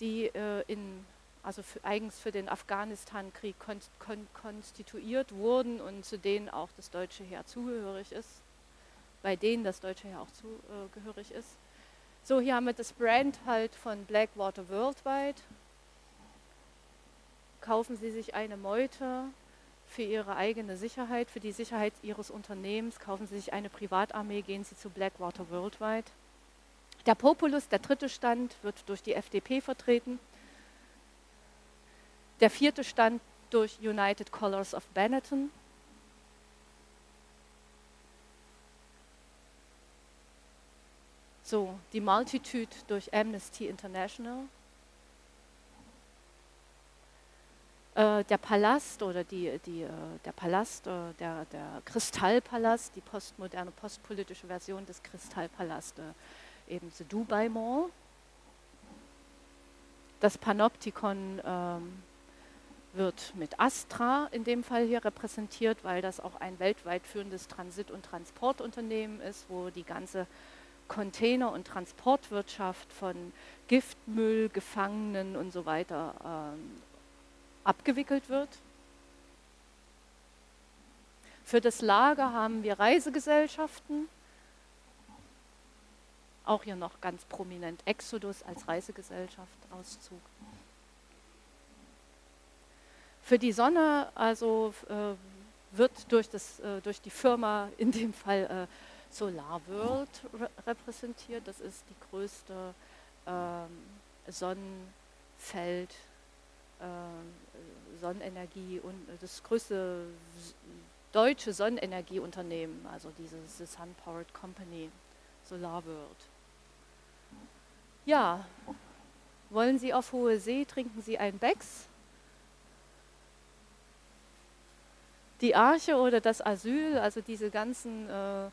Speaker 1: die äh, in, also für, eigens für den Afghanistan-Krieg kon kon konstituiert wurden und zu denen auch das deutsche Heer zugehörig ist bei denen das Deutsche ja auch zugehörig ist. So, hier haben wir das Brand halt von Blackwater Worldwide. kaufen Sie sich eine Meute für Ihre eigene Sicherheit, für die Sicherheit Ihres Unternehmens, kaufen Sie sich eine Privatarmee, gehen Sie zu Blackwater Worldwide. Der Populus, der dritte Stand, wird durch die FDP vertreten. Der vierte Stand durch United Colors of Benetton. So, die Multitude durch Amnesty International. Äh, der Palast oder die, die, äh, der Palast, äh, der, der Kristallpalast, die postmoderne, postpolitische Version des Kristallpalast, äh, eben the Dubai Mall. Das Panoptikon ähm, wird mit Astra in dem Fall hier repräsentiert, weil das auch ein weltweit führendes Transit- und Transportunternehmen ist, wo die ganze Container- und Transportwirtschaft von Giftmüll, Gefangenen und so weiter ähm, abgewickelt wird. Für das Lager haben wir Reisegesellschaften, auch hier noch ganz prominent Exodus als Reisegesellschaft, Auszug. Für die Sonne also äh, wird durch, das, äh, durch die Firma in dem Fall äh, Solar World re repräsentiert. Das ist die größte ähm, Sonnenfeld, äh, Sonnenenergie und das größte deutsche Sonnenenergieunternehmen, also dieses the Sun Powered Company, Solar World. Ja, wollen Sie auf hohe See, trinken Sie ein Becks? Die Arche oder das Asyl, also diese ganzen äh,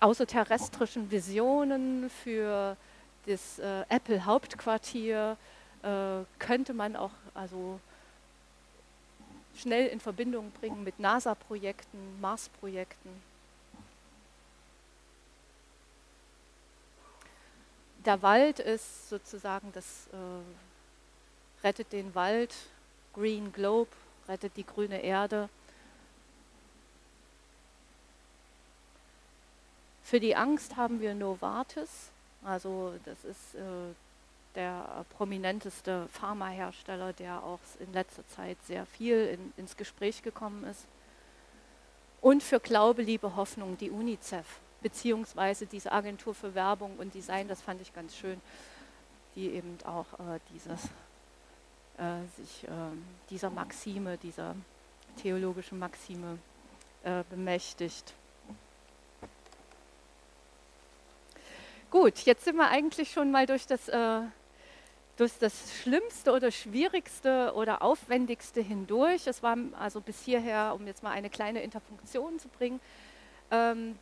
Speaker 1: außerterrestrischen Visionen für das äh, Apple-Hauptquartier, äh, könnte man auch also schnell in Verbindung bringen mit NASA-Projekten, Mars-Projekten. Der Wald ist sozusagen das äh, rettet den Wald, Green Globe, rettet die grüne Erde. Für die Angst haben wir Novartis, also das ist äh, der prominenteste Pharmahersteller, der auch in letzter Zeit sehr viel in, ins Gespräch gekommen ist. Und für Glaube, Liebe, Hoffnung die UNICEF, beziehungsweise diese Agentur für Werbung und Design, das fand ich ganz schön, die eben auch äh, dieses, äh, sich äh, dieser Maxime, dieser theologischen Maxime äh, bemächtigt. Gut, jetzt sind wir eigentlich schon mal durch das äh, durch das Schlimmste oder Schwierigste oder Aufwendigste hindurch. Es war also bis hierher, um jetzt mal eine kleine Interpunktion zu bringen, ähm,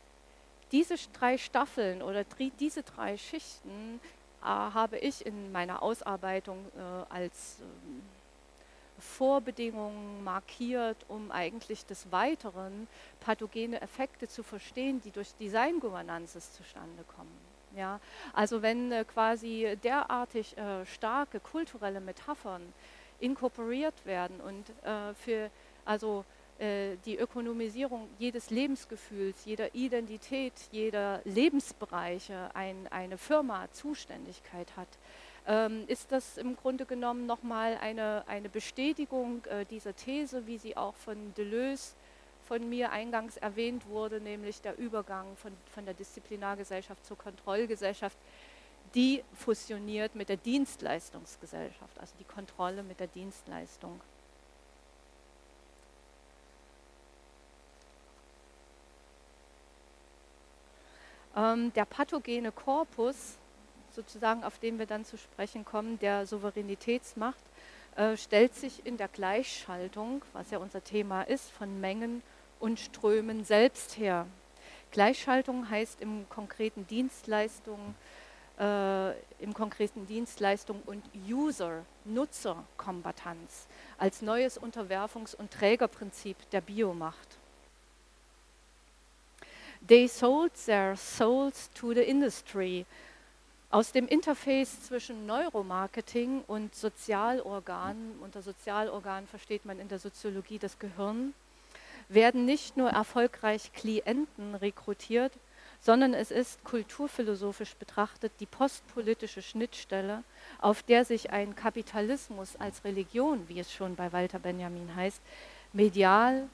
Speaker 1: diese drei Staffeln oder diese drei Schichten habe ich in meiner Ausarbeitung äh, als äh, Vorbedingungen markiert, um eigentlich des Weiteren pathogene Effekte zu verstehen, die durch Designgovernances zustande kommen. Ja? Also wenn äh, quasi derartig äh, starke kulturelle Metaphern inkorporiert werden und äh, für also äh, die Ökonomisierung jedes Lebensgefühls, jeder Identität, jeder Lebensbereiche ein, eine Firma Zuständigkeit hat, ähm, ist das im Grunde genommen nochmal eine, eine Bestätigung äh, dieser These, wie sie auch von Deleuze von mir eingangs erwähnt wurde, nämlich der Übergang von, von der Disziplinargesellschaft zur Kontrollgesellschaft, die fusioniert mit der Dienstleistungsgesellschaft, also die Kontrolle mit der Dienstleistung. Ähm, der pathogene Korpus, sozusagen auf den wir dann zu sprechen kommen, der Souveränitätsmacht, äh, stellt sich in der Gleichschaltung, was ja unser Thema ist, von Mengen und Strömen selbst her. Gleichschaltung heißt im konkreten Dienstleistung, äh, im konkreten Dienstleistung und User, Nutzerkombatanz als neues Unterwerfungs- und Trägerprinzip der Biomacht. They sold their souls to the industry. Aus dem Interface zwischen Neuromarketing und Sozialorganen, unter Sozialorganen versteht man in der Soziologie das Gehirn, werden nicht nur erfolgreich Klienten rekrutiert, sondern es ist kulturphilosophisch betrachtet die postpolitische Schnittstelle, auf der sich ein Kapitalismus als Religion, wie es schon bei Walter Benjamin heißt, medial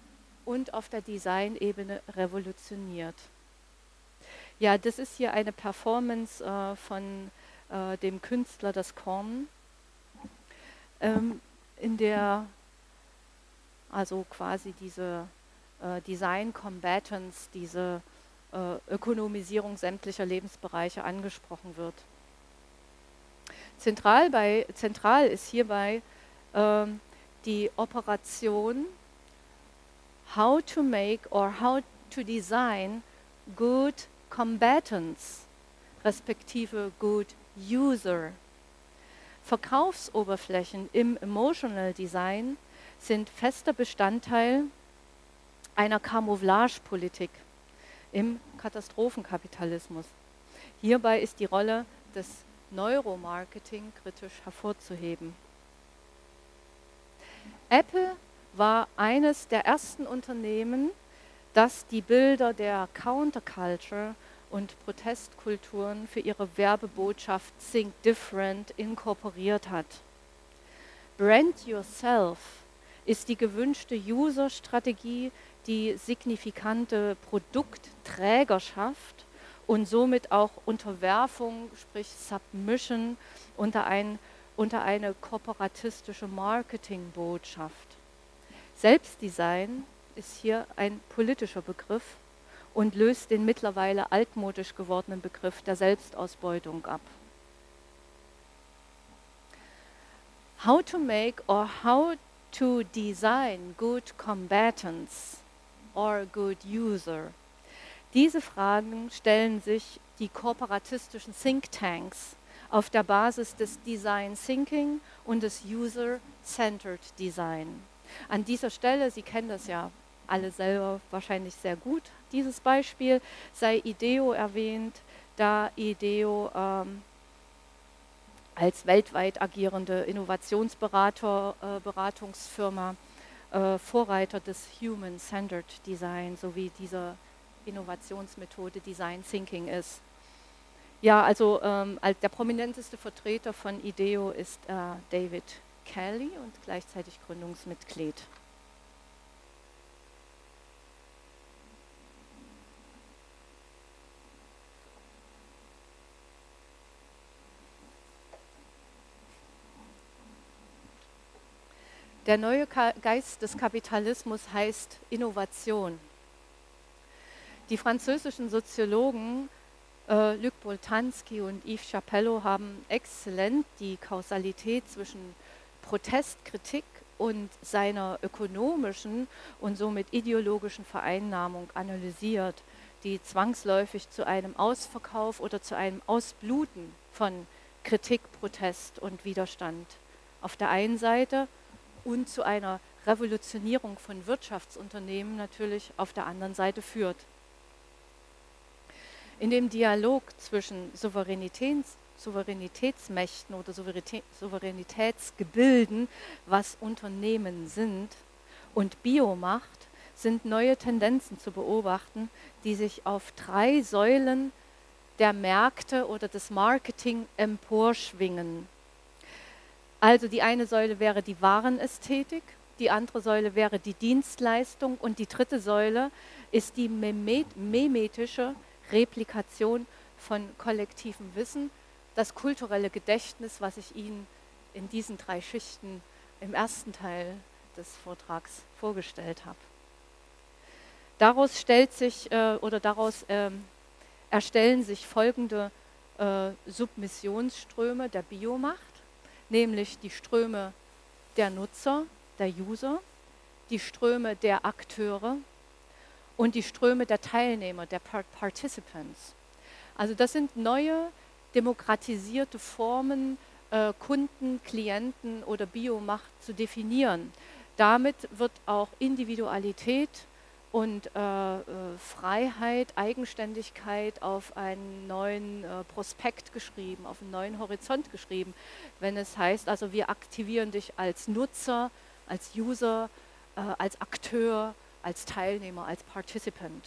Speaker 1: und auf der Designebene revolutioniert. Ja, das ist hier eine Performance äh, von äh, dem Künstler Das Korn, ähm, in der also quasi diese äh, Design Combatants, diese äh, Ökonomisierung sämtlicher Lebensbereiche angesprochen wird. Zentral, bei, zentral ist hierbei ähm, die Operation How to make or how to design good combatants, respektive good user. Verkaufsoberflächen im Emotional Design sind fester Bestandteil einer Camouflage-Politik im Katastrophenkapitalismus. Hierbei ist die Rolle des Neuromarketing kritisch hervorzuheben. Apple war eines der ersten Unternehmen, das die Bilder der Counterculture und Protestkulturen für ihre Werbebotschaft Think Different inkorporiert hat. Brand Yourself ist die gewünschte User-Strategie, die signifikante Produktträgerschaft und somit auch Unterwerfung, sprich Submission unter, ein, unter eine kooperatistische Marketingbotschaft. Selbstdesign ist hier ein politischer Begriff und löst den mittlerweile altmodisch gewordenen Begriff der Selbstausbeutung ab. How to make or how to design good combatants or good user? Diese Fragen stellen sich die kooperatistischen Thinktanks auf der Basis des Design Thinking und des User-Centered Design. An dieser Stelle, Sie kennen das ja alle selber wahrscheinlich sehr gut, dieses Beispiel, sei IDEO erwähnt, da IDEO ähm, als weltweit agierende Innovationsberatungsfirma äh, äh, Vorreiter des Human-Centered Design sowie dieser Innovationsmethode Design Thinking ist. Ja, also ähm, der prominenteste Vertreter von IDEO ist äh, David Kelly und gleichzeitig Gründungsmitglied. Der neue Geist des Kapitalismus heißt Innovation. Die französischen Soziologen äh, Luc Boltanski und Yves Chapello haben exzellent die Kausalität zwischen Protestkritik und seiner ökonomischen und somit ideologischen Vereinnahmung analysiert, die zwangsläufig zu einem Ausverkauf oder zu einem Ausbluten von Kritik, Protest und Widerstand auf der einen Seite und zu einer Revolutionierung von Wirtschaftsunternehmen natürlich auf der anderen Seite führt. In dem Dialog zwischen Souveränitäts Souveränitätsmächten oder Souveränitätsgebilden, was Unternehmen sind, und Biomacht sind neue Tendenzen zu beobachten, die sich auf drei Säulen der Märkte oder des Marketing emporschwingen. Also die eine Säule wäre die Warenästhetik, die andere Säule wäre die Dienstleistung und die dritte Säule ist die memetische Replikation von kollektivem Wissen, das kulturelle Gedächtnis, was ich Ihnen in diesen drei Schichten im ersten Teil des Vortrags vorgestellt habe. Daraus stellt sich äh, oder daraus äh, erstellen sich folgende äh, Submissionsströme der Biomacht nämlich die Ströme der Nutzer, der User, die Ströme der Akteure und die Ströme der Teilnehmer, der Participants. Also das sind neue demokratisierte Formen, äh, Kunden, Klienten oder Biomacht zu definieren. Damit wird auch Individualität und äh, äh, Freiheit, Eigenständigkeit auf einen neuen äh, Prospekt geschrieben, auf einen neuen Horizont geschrieben. Wenn es heißt, also wir aktivieren dich als Nutzer, als User, äh, als Akteur, als Teilnehmer, als Participant.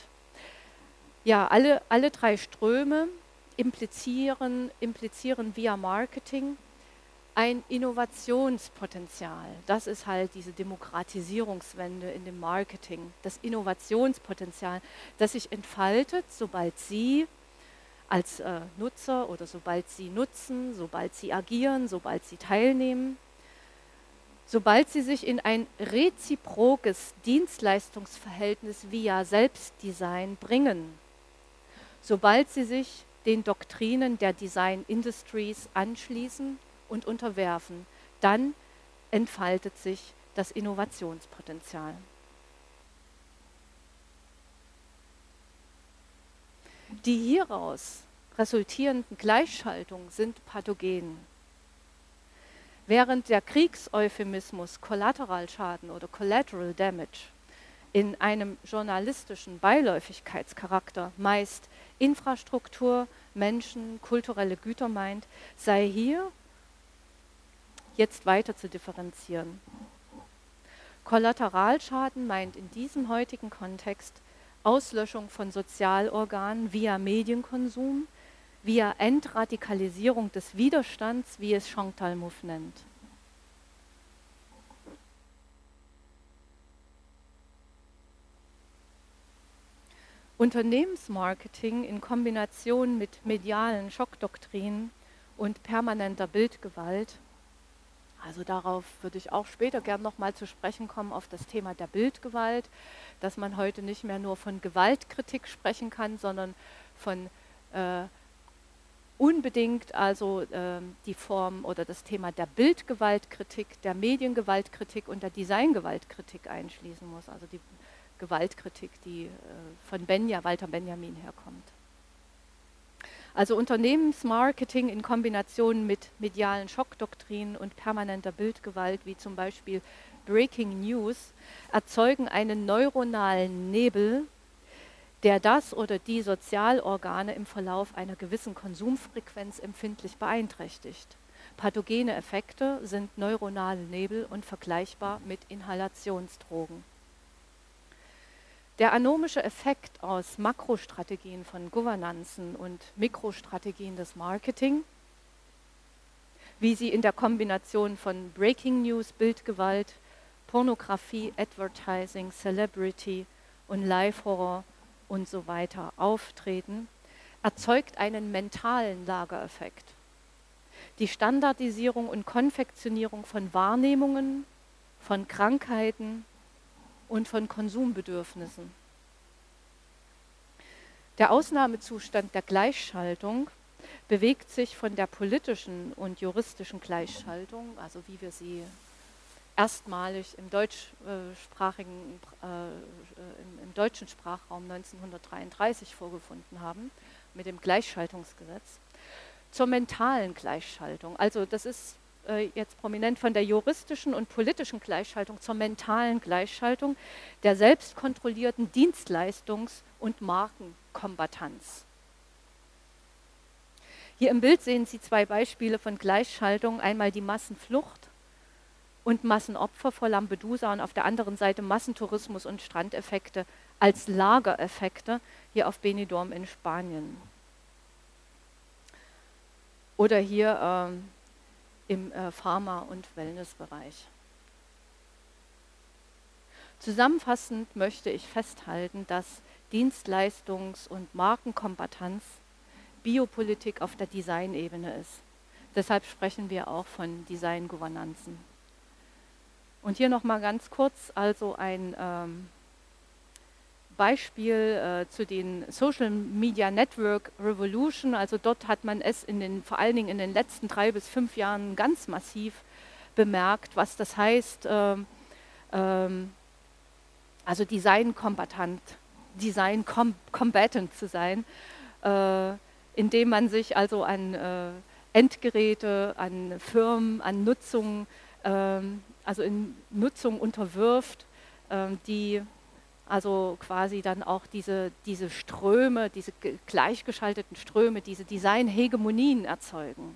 Speaker 1: ja, alle, alle drei Ströme implizieren, implizieren via Marketing ein Innovationspotenzial. Das ist halt diese Demokratisierungswende in dem Marketing, das Innovationspotenzial, das sich entfaltet, sobald Sie als äh, Nutzer oder sobald Sie nutzen, sobald Sie agieren, sobald Sie teilnehmen, sobald Sie sich in ein reziprokes Dienstleistungsverhältnis via Selbstdesign bringen, sobald Sie sich den Doktrinen der Design Industries anschließen und unterwerfen, dann entfaltet sich das Innovationspotenzial. Die hieraus resultierenden Gleichschaltungen sind pathogen. Während der Kriegseuphemismus Kollateralschaden oder Collateral Damage in einem journalistischen Beiläufigkeitscharakter meist Infrastruktur, Menschen, kulturelle Güter meint, sei hier jetzt weiter zu differenzieren. Kollateralschaden meint in diesem heutigen Kontext Auslöschung von Sozialorganen via Medienkonsum, via Entradikalisierung des Widerstands, wie es Chantal Mouffe nennt. Unternehmensmarketing in Kombination mit medialen Schockdoktrinen und permanenter Bildgewalt. Also darauf würde ich auch später gern nochmal zu sprechen kommen, auf das Thema der Bildgewalt, dass man heute nicht mehr nur von Gewaltkritik sprechen kann, sondern von äh, unbedingt also äh, die Form oder das Thema der Bildgewaltkritik, der Mediengewaltkritik und der Designgewaltkritik einschließen muss, also die Gewaltkritik, die äh, von Benja, Walter Benjamin herkommt. Also Unternehmensmarketing in Kombination mit medialen Schockdoktrinen und permanenter Bildgewalt, wie zum Beispiel Breaking News, erzeugen einen neuronalen Nebel, der das oder die Sozialorgane im Verlauf einer gewissen Konsumfrequenz empfindlich beeinträchtigt. Pathogene Effekte sind neuronale Nebel und vergleichbar mit Inhalationsdrogen. Der anomische Effekt aus Makrostrategien von Governanzen und Mikrostrategien des Marketing, wie sie in der Kombination von Breaking News, Bildgewalt, Pornografie, Advertising, Celebrity und Live-Horror und so weiter auftreten, erzeugt einen mentalen Lagereffekt. Die Standardisierung und Konfektionierung von Wahrnehmungen, von Krankheiten, und von Konsumbedürfnissen. Der Ausnahmezustand der Gleichschaltung bewegt sich von der politischen und juristischen Gleichschaltung, also wie wir sie erstmalig im deutschsprachigen, äh, im, deutschen Sprachraum 1933 vorgefunden haben, mit dem Gleichschaltungsgesetz, zur mentalen Gleichschaltung. Also das ist äh, jetzt prominent von der juristischen und politischen Gleichschaltung zur mentalen Gleichschaltung der selbstkontrollierten Dienstleistungs- und Markenkombatanz. Hier im Bild sehen Sie zwei Beispiele von Gleichschaltung. Einmal die Massenflucht und Massenopfer vor Lampedusa und auf der anderen Seite Massentourismus und Strandeffekte als Lagereffekte hier auf Benidorm in Spanien. Oder hier ähm, im äh, Pharma- und Wellnessbereich. Zusammenfassend möchte ich festhalten, dass Dienstleistungs- und Markenkombatanz Biopolitik auf der Designebene ist. Deshalb sprechen wir auch von Designgovernanzen. Und hier nochmal ganz kurz also ein ähm, Beispiel äh, zu den Social Media Network Revolution. Also dort hat man es in den, vor allen Dingen in den letzten drei bis fünf Jahren ganz massiv bemerkt, was das heißt, ähm, ähm, also Design-kombatant, Design-combatant zu sein, äh, indem man sich also an äh, Endgeräte, an Firmen, an Nutzung, ähm, also in Nutzung unterwirft, ähm, die also quasi dann auch diese, diese Ströme, diese gleichgeschalteten Ströme, diese Design-Hegemonien erzeugen.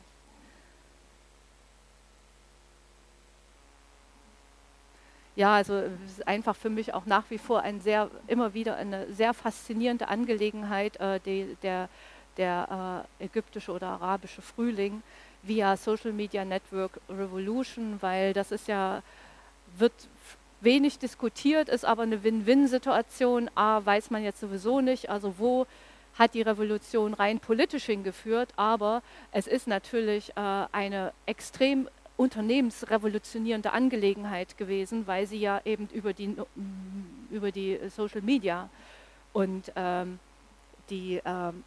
Speaker 1: ja, also es ist einfach für mich auch nach wie vor ein sehr, immer wieder eine sehr faszinierende Angelegenheit, äh, die, der, der äh, ägyptische oder arabische Frühling via Social Media Network Revolution, weil das ist ja, wird wenig diskutiert, ist aber eine Win-Win-Situation. A, weiß man jetzt sowieso nicht, also wo hat die Revolution rein politisch hingeführt, aber es ist natürlich äh, eine extrem unternehmensrevolutionierende Angelegenheit gewesen, weil sie ja eben über die, über die Social Media und ähm, die ähm,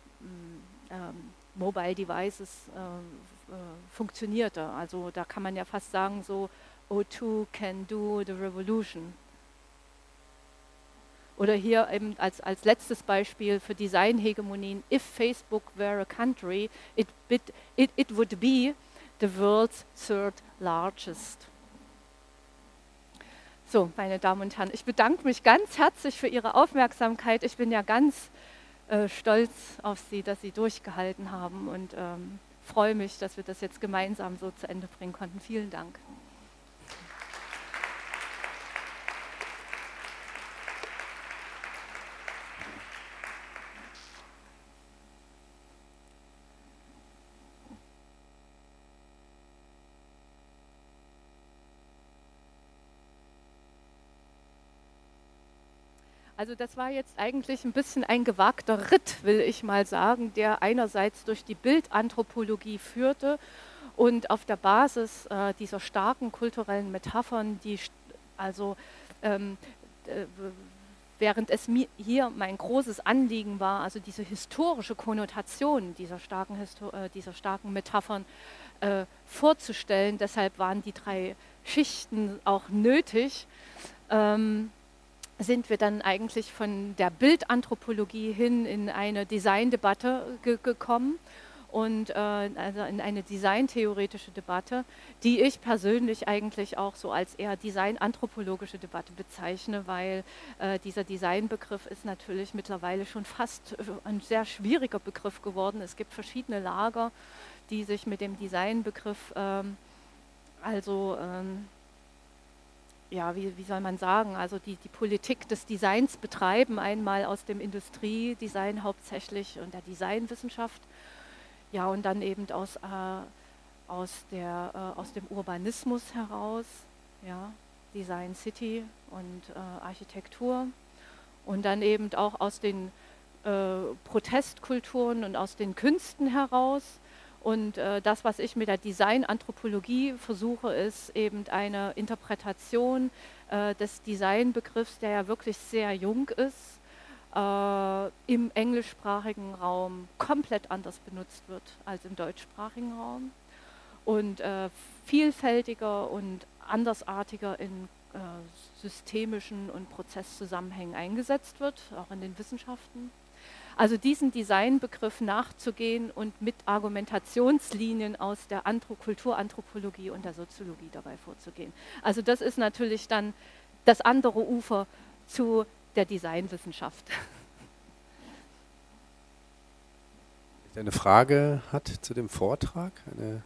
Speaker 1: ähm, Mobile Devices äh, äh, funktionierte. Also da kann man ja fast sagen, so O2 can do the revolution. Oder hier eben als, als letztes Beispiel für Designhegemonien, if Facebook were a country, it, it, it would be the world's third largest. So, meine Damen und Herren, ich bedanke mich ganz herzlich für Ihre Aufmerksamkeit. Ich bin ja ganz äh, stolz auf Sie, dass Sie durchgehalten haben und ähm, freue mich, dass wir das jetzt gemeinsam so zu Ende bringen konnten. Vielen Dank. Also das war jetzt eigentlich ein bisschen ein gewagter Ritt, will ich mal sagen, der einerseits durch die Bildanthropologie führte und auf der Basis äh, dieser starken kulturellen Metaphern, die also ähm, äh, während es mir hier mein großes Anliegen war, also diese historische Konnotation dieser starken, äh, dieser starken Metaphern äh, vorzustellen. Deshalb waren die drei Schichten auch nötig. Ähm, sind wir dann eigentlich von der Bildanthropologie hin in eine Designdebatte ge gekommen und äh, also in eine designtheoretische Debatte, die ich persönlich eigentlich auch so als eher designanthropologische Debatte bezeichne, weil äh, dieser Designbegriff ist natürlich mittlerweile schon fast äh, ein sehr schwieriger Begriff geworden. Es gibt verschiedene Lager, die sich mit dem Designbegriff ähm, also ähm, ja, wie, wie soll man sagen, also die, die Politik des Designs betreiben, einmal aus dem Industriedesign hauptsächlich und der Designwissenschaft, ja, und dann eben aus, äh, aus, der, äh, aus dem Urbanismus heraus, ja, Design City und äh, Architektur. Und dann eben auch aus den äh, Protestkulturen und aus den Künsten heraus und äh, das, was ich mit der Designanthropologie versuche, ist eben eine Interpretation äh, des Designbegriffs, der ja wirklich sehr jung ist, äh, im englischsprachigen Raum komplett anders benutzt wird als im deutschsprachigen Raum und äh, vielfältiger und andersartiger in äh, systemischen und Prozesszusammenhängen eingesetzt wird, auch in den Wissenschaften. Also diesen Designbegriff nachzugehen und mit Argumentationslinien aus der Anthro Kulturanthropologie und der Soziologie dabei vorzugehen. Also das ist natürlich dann das andere Ufer zu der Designwissenschaft.
Speaker 2: Wer eine Frage hat zu dem Vortrag, eine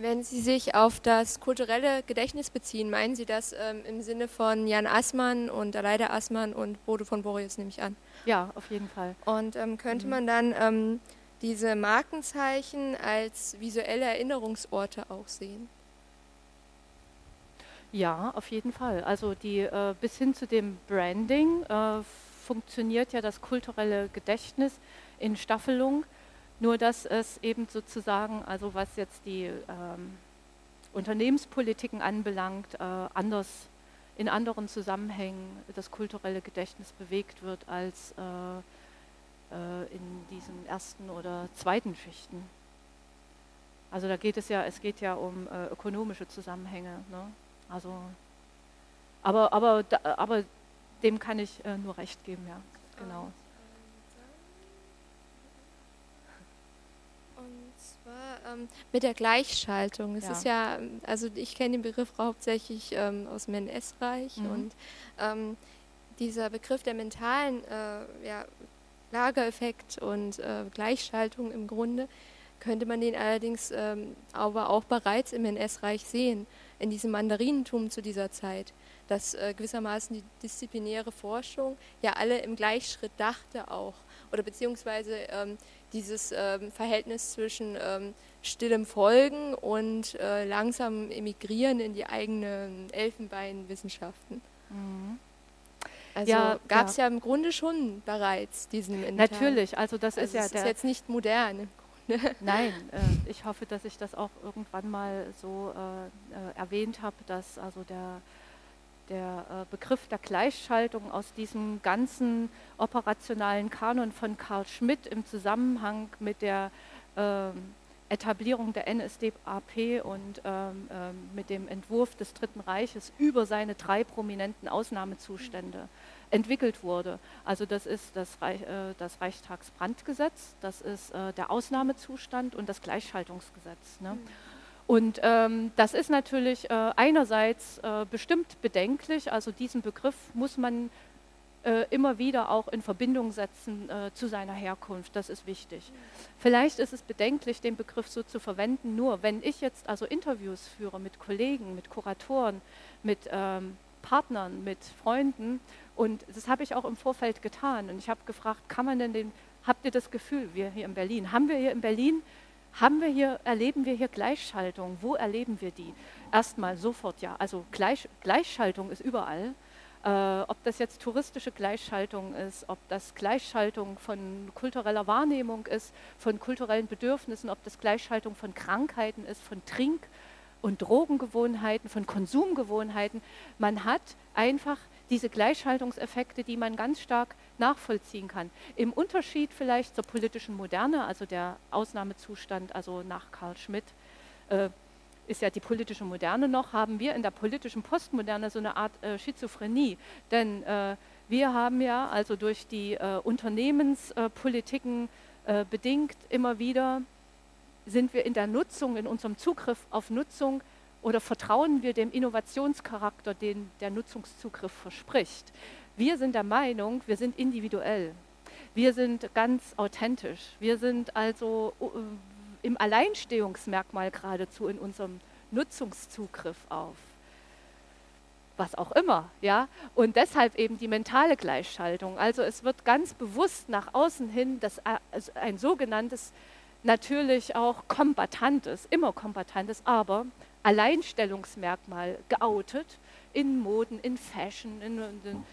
Speaker 3: Wenn Sie sich auf das kulturelle Gedächtnis beziehen, meinen Sie das ähm, im Sinne von Jan Assmann und Aleida Assmann und Bodo von Boris, nehme ich an?
Speaker 1: Ja, auf jeden Fall.
Speaker 3: Und ähm, könnte mhm. man dann ähm, diese Markenzeichen als visuelle Erinnerungsorte auch sehen?
Speaker 1: Ja, auf jeden Fall. Also die äh, bis hin zu dem Branding äh, funktioniert ja das kulturelle Gedächtnis in Staffelung nur dass es eben sozusagen, also was jetzt die ähm, Unternehmenspolitiken anbelangt, äh, anders in anderen Zusammenhängen das kulturelle Gedächtnis bewegt wird als äh, äh, in diesen ersten oder zweiten Schichten. Also da geht es ja, es geht ja um äh, ökonomische Zusammenhänge. Ne? Also, aber, aber, aber dem kann ich äh, nur recht geben, ja, genau.
Speaker 3: Ähm, mit der Gleichschaltung. Es ja. ist ja, also ich kenne den Begriff hauptsächlich ähm, aus dem NS-Reich mhm. und ähm, dieser Begriff der mentalen äh, ja, Lagereffekt und äh, Gleichschaltung im Grunde, könnte man den allerdings ähm, aber auch bereits im NS-Reich sehen, in diesem Mandarinentum zu dieser Zeit, dass äh, gewissermaßen die disziplinäre Forschung ja alle im Gleichschritt dachte auch, oder beziehungsweise ähm, dieses ähm, Verhältnis zwischen ähm, stillem Folgen und äh, langsam emigrieren in die eigenen Elfenbeinwissenschaften. Mhm. Also ja, gab es ja. ja. im Grunde schon bereits diesen
Speaker 1: Inter Natürlich, also das
Speaker 3: also
Speaker 1: ist ja
Speaker 3: das ist jetzt nicht modern.
Speaker 1: Nein, äh, ich hoffe, dass ich das auch irgendwann mal so äh, äh erwähnt habe, dass also der, der äh, Begriff der Gleichschaltung aus diesem ganzen operationalen Kanon von Karl Schmidt im Zusammenhang mit der ähm, Etablierung der NSDAP und ähm, ähm, mit dem Entwurf des Dritten Reiches über seine drei prominenten Ausnahmezustände entwickelt wurde. Also das ist das, Reich, äh, das Reichstagsbrandgesetz, das ist äh, der Ausnahmezustand und das Gleichschaltungsgesetz. Ne? Mhm. Und ähm, das ist natürlich äh, einerseits äh, bestimmt bedenklich, also diesen Begriff muss man äh, immer wieder auch in Verbindung setzen äh, zu seiner Herkunft. Das ist wichtig. Vielleicht ist es bedenklich, den Begriff so zu verwenden, nur wenn ich jetzt also Interviews führe mit Kollegen, mit Kuratoren, mit ähm, Partnern, mit Freunden. Und das habe ich auch im Vorfeld getan. Und ich habe gefragt, kann man denn den, habt ihr das Gefühl, wir hier in Berlin, haben wir hier in Berlin, haben wir hier, erleben wir hier Gleichschaltung? Wo erleben wir die? Erstmal sofort ja. Also Gleich, Gleichschaltung ist überall. Äh, ob das jetzt touristische Gleichschaltung ist, ob das Gleichschaltung von kultureller Wahrnehmung ist, von kulturellen Bedürfnissen, ob das Gleichschaltung von Krankheiten ist, von Trink- und Drogengewohnheiten, von Konsumgewohnheiten. Man hat einfach diese Gleichschaltungseffekte, die man ganz stark nachvollziehen kann. Im Unterschied vielleicht zur politischen Moderne, also der Ausnahmezustand, also nach Karl Schmidt, äh, ist ja die politische Moderne noch, haben wir in der politischen Postmoderne so eine Art äh, Schizophrenie. Denn äh, wir haben ja also durch die Unternehmenspolitiken bedingt immer wieder, sind wir in der Nutzung, in unserem Zugriff auf Nutzung oder vertrauen wir dem Innovationscharakter, den der Nutzungszugriff verspricht. Wir sind der Meinung, wir sind individuell. Wir sind ganz authentisch. Wir sind also uh, im Alleinstehungsmerkmal geradezu in unserem Nutzungszugriff auf. Was auch immer, ja. Und deshalb eben die mentale Gleichschaltung. Also es wird ganz bewusst nach außen hin dass also ein sogenanntes, natürlich auch kombatantes, immer kombatantes, aber Alleinstellungsmerkmal geoutet in Moden, in Fashion, in, in,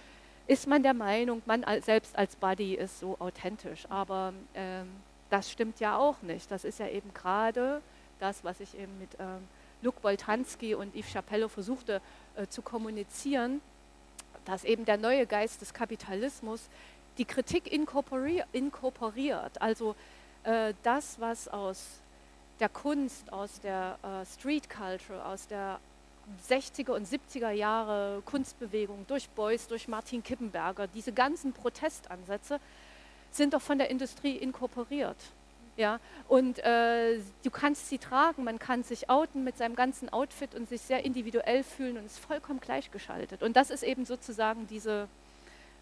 Speaker 1: ist man der Meinung, man selbst als Buddy ist so authentisch. Aber ähm, das stimmt ja auch nicht. Das ist ja eben gerade das, was ich eben mit ähm, Luc Boltanski und Yves Chapello versuchte äh, zu kommunizieren, dass eben der neue Geist des Kapitalismus die Kritik inkorporiert, inkorporiert also äh, das, was aus der Kunst, aus der äh, Street Culture, aus der 60er und 70er Jahre Kunstbewegung durch Beuys, durch Martin Kippenberger, diese ganzen Protestansätze sind doch von der Industrie inkorporiert. Ja, und äh, du kannst sie tragen, man kann sich outen mit seinem ganzen Outfit und sich sehr individuell fühlen und ist vollkommen gleichgeschaltet. Und das ist eben sozusagen diese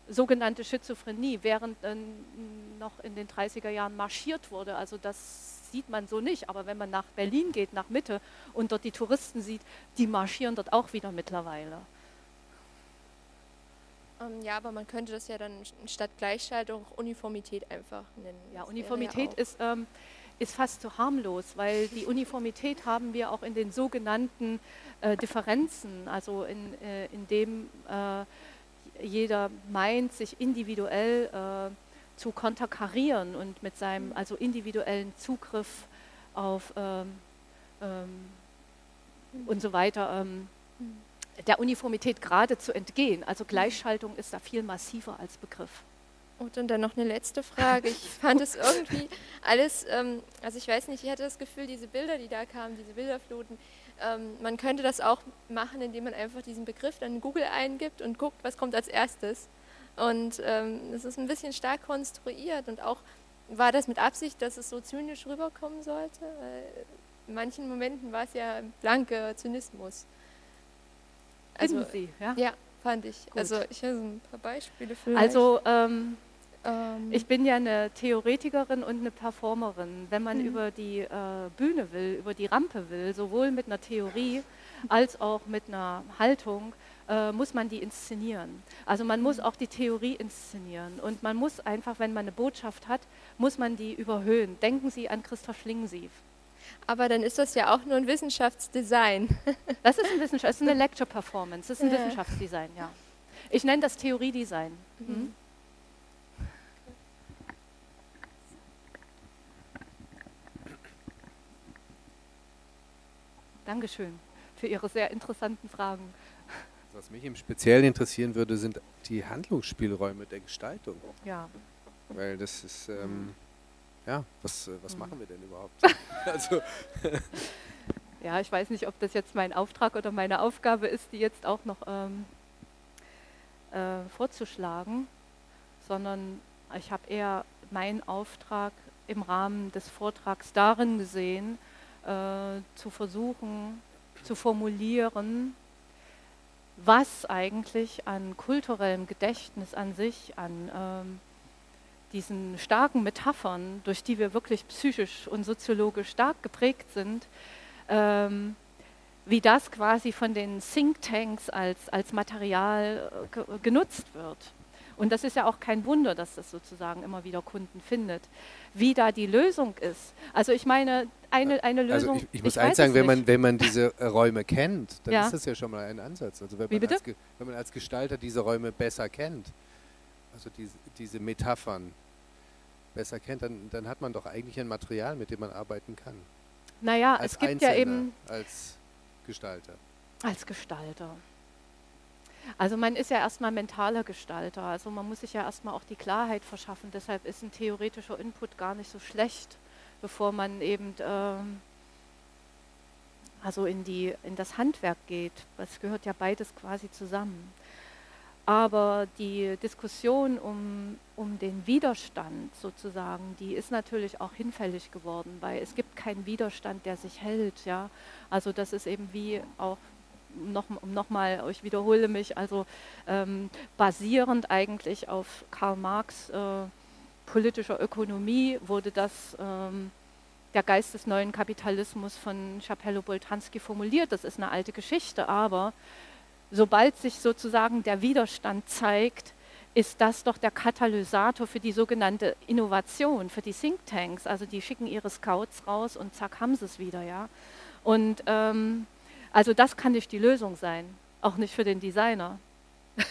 Speaker 1: sogenannte Schizophrenie, während äh, noch in den 30er Jahren marschiert wurde. Also das sieht man so nicht, aber wenn man nach Berlin geht, nach Mitte und dort die Touristen sieht, die marschieren dort auch wieder mittlerweile.
Speaker 3: Ähm, ja, aber man könnte das ja dann statt Gleichschaltung Uniformität einfach nennen.
Speaker 1: Ja, Uniformität ja ist, ähm, ist fast zu harmlos, weil die Uniformität haben wir auch in den sogenannten äh, Differenzen, also in, äh, in dem äh, jeder meint, sich individuell äh, zu konterkarieren und mit seinem mhm. also individuellen Zugriff auf ähm, ähm, mhm. und so weiter ähm, mhm der Uniformität gerade zu entgehen. Also Gleichschaltung ist da viel massiver als Begriff.
Speaker 3: Und dann noch eine letzte Frage. Ich fand es irgendwie alles, ähm, also ich weiß nicht, ich hatte das Gefühl, diese Bilder, die da kamen, diese Bilderfluten, ähm, man könnte das auch machen, indem man einfach diesen Begriff dann in Google eingibt und guckt, was kommt als erstes. Und ähm, es ist ein bisschen stark konstruiert und auch war das mit Absicht, dass es so zynisch rüberkommen sollte? Weil in manchen Momenten war es ja blanke Zynismus.
Speaker 1: Also, Sie, ja?
Speaker 3: Ja, fand ich. Gut. Also ich habe so ein paar Beispiele für.
Speaker 1: Also ähm, Ähm ich bin ja eine Theoretikerin und eine Performerin. Wenn man mhm. über die äh, Bühne will, über die Rampe will, sowohl mit einer Theorie als auch mit einer Haltung, äh, muss man die inszenieren. Also man muss mhm. auch die Theorie inszenieren und man muss einfach, wenn man eine Botschaft hat, muss man die überhöhen. Denken Sie an Christoph Schlingensief.
Speaker 3: Aber dann ist das ja auch nur ein Wissenschaftsdesign.
Speaker 1: Das ist ein Wissenschaft, das ist eine Lecture Performance, das ist ein ja. Wissenschaftsdesign, ja. Ich nenne das Theoriedesign. Mhm. mhm. Dankeschön für Ihre sehr interessanten Fragen.
Speaker 2: Was mich im Speziellen interessieren würde, sind die Handlungsspielräume der Gestaltung.
Speaker 1: Ja.
Speaker 2: Weil das ist, ähm, ja, was, äh, was mhm. machen wir denn überhaupt? also
Speaker 1: ja, ich weiß nicht, ob das jetzt mein Auftrag oder meine Aufgabe ist, die jetzt auch noch ähm, äh, vorzuschlagen, sondern ich habe eher meinen Auftrag im Rahmen des Vortrags darin gesehen, äh, zu versuchen, zu formulieren, was eigentlich an kulturellem Gedächtnis an sich, an ähm, diesen starken Metaphern, durch die wir wirklich psychisch und soziologisch stark geprägt sind, ähm, wie das quasi von den Thinktanks als, als Material äh, genutzt wird. Und das ist ja auch kein Wunder, dass das sozusagen immer wieder Kunden findet. Wie da die Lösung ist. Also ich meine, eine, eine also Lösung.
Speaker 2: Also ich, ich muss ich eins sagen, wenn man, wenn man diese Räume kennt, dann ja. ist das ja schon mal ein Ansatz. Also wenn man, als, wenn man als Gestalter diese Räume besser kennt, also diese, diese Metaphern, besser kennt, dann, dann hat man doch eigentlich ein Material, mit dem man arbeiten kann.
Speaker 1: Naja, als es gibt Einzelner, ja eben.
Speaker 2: Als Gestalter.
Speaker 1: Als Gestalter. Also man ist ja erstmal mentaler Gestalter, also man muss sich ja erstmal auch die Klarheit verschaffen. Deshalb ist ein theoretischer Input gar nicht so schlecht, bevor man eben ähm, also in, die, in das Handwerk geht. Es gehört ja beides quasi zusammen. Aber die Diskussion um, um den Widerstand sozusagen, die ist natürlich auch hinfällig geworden, weil es gibt keinen Widerstand, der sich hält. Ja? Also das ist eben wie auch, noch, nochmal, ich wiederhole mich, also ähm, basierend eigentlich auf Karl Marx äh, politischer Ökonomie wurde das... Ähm, der Geist des neuen Kapitalismus von Chapello Boltanski formuliert. Das ist eine alte Geschichte, aber sobald sich sozusagen der Widerstand zeigt, ist das doch der Katalysator für die sogenannte Innovation, für die Thinktanks. Also die schicken ihre Scouts raus und zack haben sie es wieder, ja. Und ähm, also das kann nicht die Lösung sein, auch nicht für den Designer.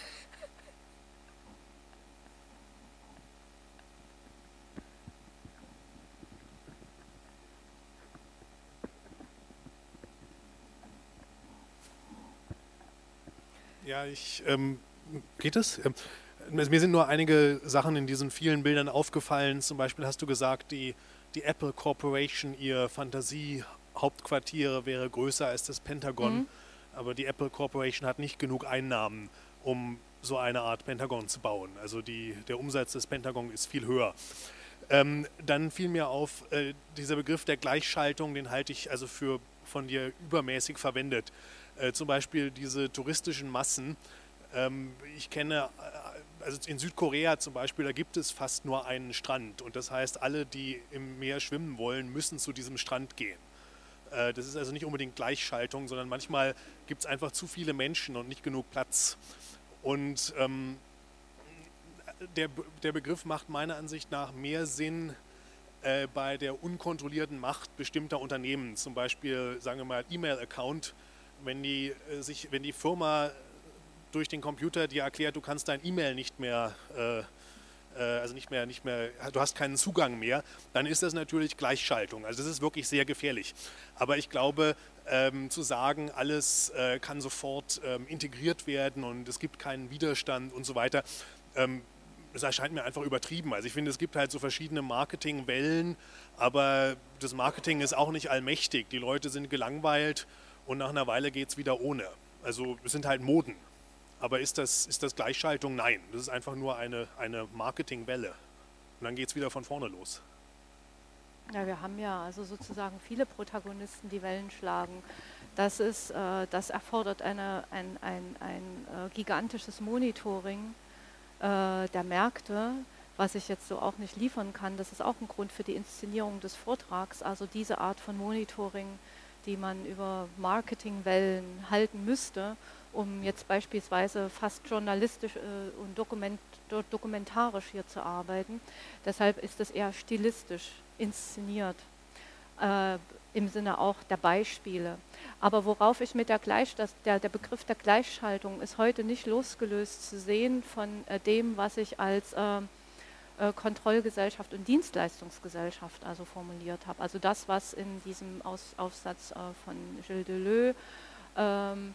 Speaker 4: Ja, ich, ähm, geht es? Ähm, mir sind nur einige Sachen in diesen vielen Bildern aufgefallen. Zum Beispiel hast du gesagt, die, die Apple Corporation, ihr Fantasie-Hauptquartier wäre größer als das Pentagon. Mhm. Aber die Apple Corporation hat nicht genug Einnahmen, um so eine Art Pentagon zu bauen. Also die, der Umsatz des Pentagon ist viel höher. Ähm, dann fiel mir auf, äh, dieser Begriff der Gleichschaltung, den halte ich also für von dir übermäßig verwendet. Äh, zum Beispiel diese touristischen Massen. Ähm, ich kenne, äh, also in Südkorea zum Beispiel, da gibt es fast nur einen Strand. Und das heißt, alle, die im Meer schwimmen wollen, müssen zu diesem Strand gehen. Äh, das ist also nicht unbedingt Gleichschaltung, sondern manchmal gibt es einfach zu viele Menschen und nicht genug Platz. Und ähm, der, der Begriff macht meiner Ansicht nach mehr Sinn äh, bei der unkontrollierten Macht bestimmter Unternehmen, zum Beispiel, sagen wir mal, E-Mail-Account wenn die, äh, wenn die Firma durch den Computer dir erklärt, du kannst dein E-Mail nicht mehr, äh, also nicht mehr, nicht mehr, du hast keinen Zugang mehr, dann ist das natürlich Gleichschaltung. Also das ist wirklich sehr gefährlich. Aber ich glaube, ähm, zu sagen, alles äh, kann sofort ähm, integriert werden und es gibt keinen Widerstand und so weiter, ähm, das erscheint mir einfach übertrieben. Also ich finde, es gibt halt so verschiedene Marketingwellen, aber das Marketing ist auch nicht allmächtig. Die Leute sind gelangweilt und nach einer Weile geht es wieder ohne. Also es sind halt Moden. Aber ist das, ist das Gleichschaltung? Nein. Das ist einfach nur eine, eine Marketingwelle. Und dann geht es wieder von vorne los.
Speaker 1: Ja, wir haben ja also sozusagen viele Protagonisten, die Wellen schlagen. Das, ist, äh, das erfordert eine, ein, ein, ein äh, gigantisches Monitoring äh, der Märkte, was ich jetzt so auch nicht liefern kann. Das ist auch ein Grund für die Inszenierung des Vortrags. Also diese Art von Monitoring, die man über Marketingwellen halten müsste, um jetzt beispielsweise fast journalistisch äh, und dokument, dokumentarisch hier zu arbeiten. Deshalb ist es eher stilistisch inszeniert, äh, im Sinne auch der Beispiele. Aber worauf ich mit der Gleich, das, der, der Begriff der Gleichschaltung ist heute nicht losgelöst zu sehen von äh, dem, was ich als äh, äh, Kontrollgesellschaft und Dienstleistungsgesellschaft also formuliert habe. Also das, was in diesem Aus, Aufsatz äh, von Gilles Deleuze ähm,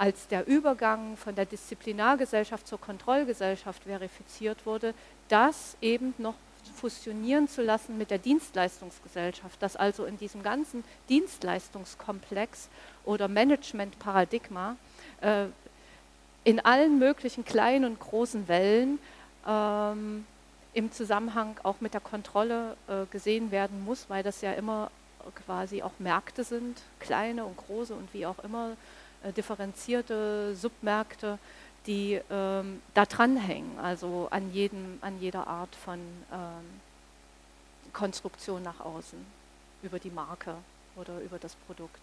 Speaker 1: als der Übergang von der Disziplinargesellschaft zur Kontrollgesellschaft verifiziert wurde, das eben noch fusionieren zu lassen mit der Dienstleistungsgesellschaft, dass also in diesem ganzen Dienstleistungskomplex oder Managementparadigma äh, in allen möglichen kleinen und großen Wellen ähm, im Zusammenhang auch mit der Kontrolle äh, gesehen werden muss, weil das ja immer quasi auch Märkte sind, kleine und große und wie auch immer differenzierte Submärkte, die ähm, da dranhängen, also an, jedem, an jeder Art von ähm, Konstruktion nach außen, über die Marke oder über das Produkt.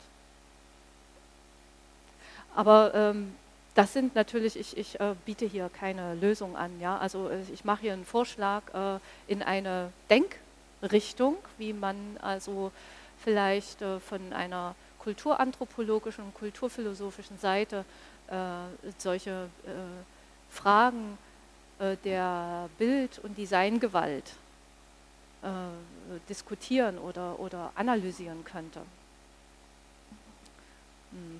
Speaker 1: Aber ähm, das sind natürlich, ich, ich äh, biete hier keine Lösung an. Ja? Also äh, ich mache hier einen Vorschlag äh, in eine Denkrichtung, wie man also vielleicht äh, von einer kulturanthropologischen und kulturphilosophischen Seite äh, solche äh, Fragen der Bild- und Designgewalt diskutieren oder, oder analysieren könnte. Hm.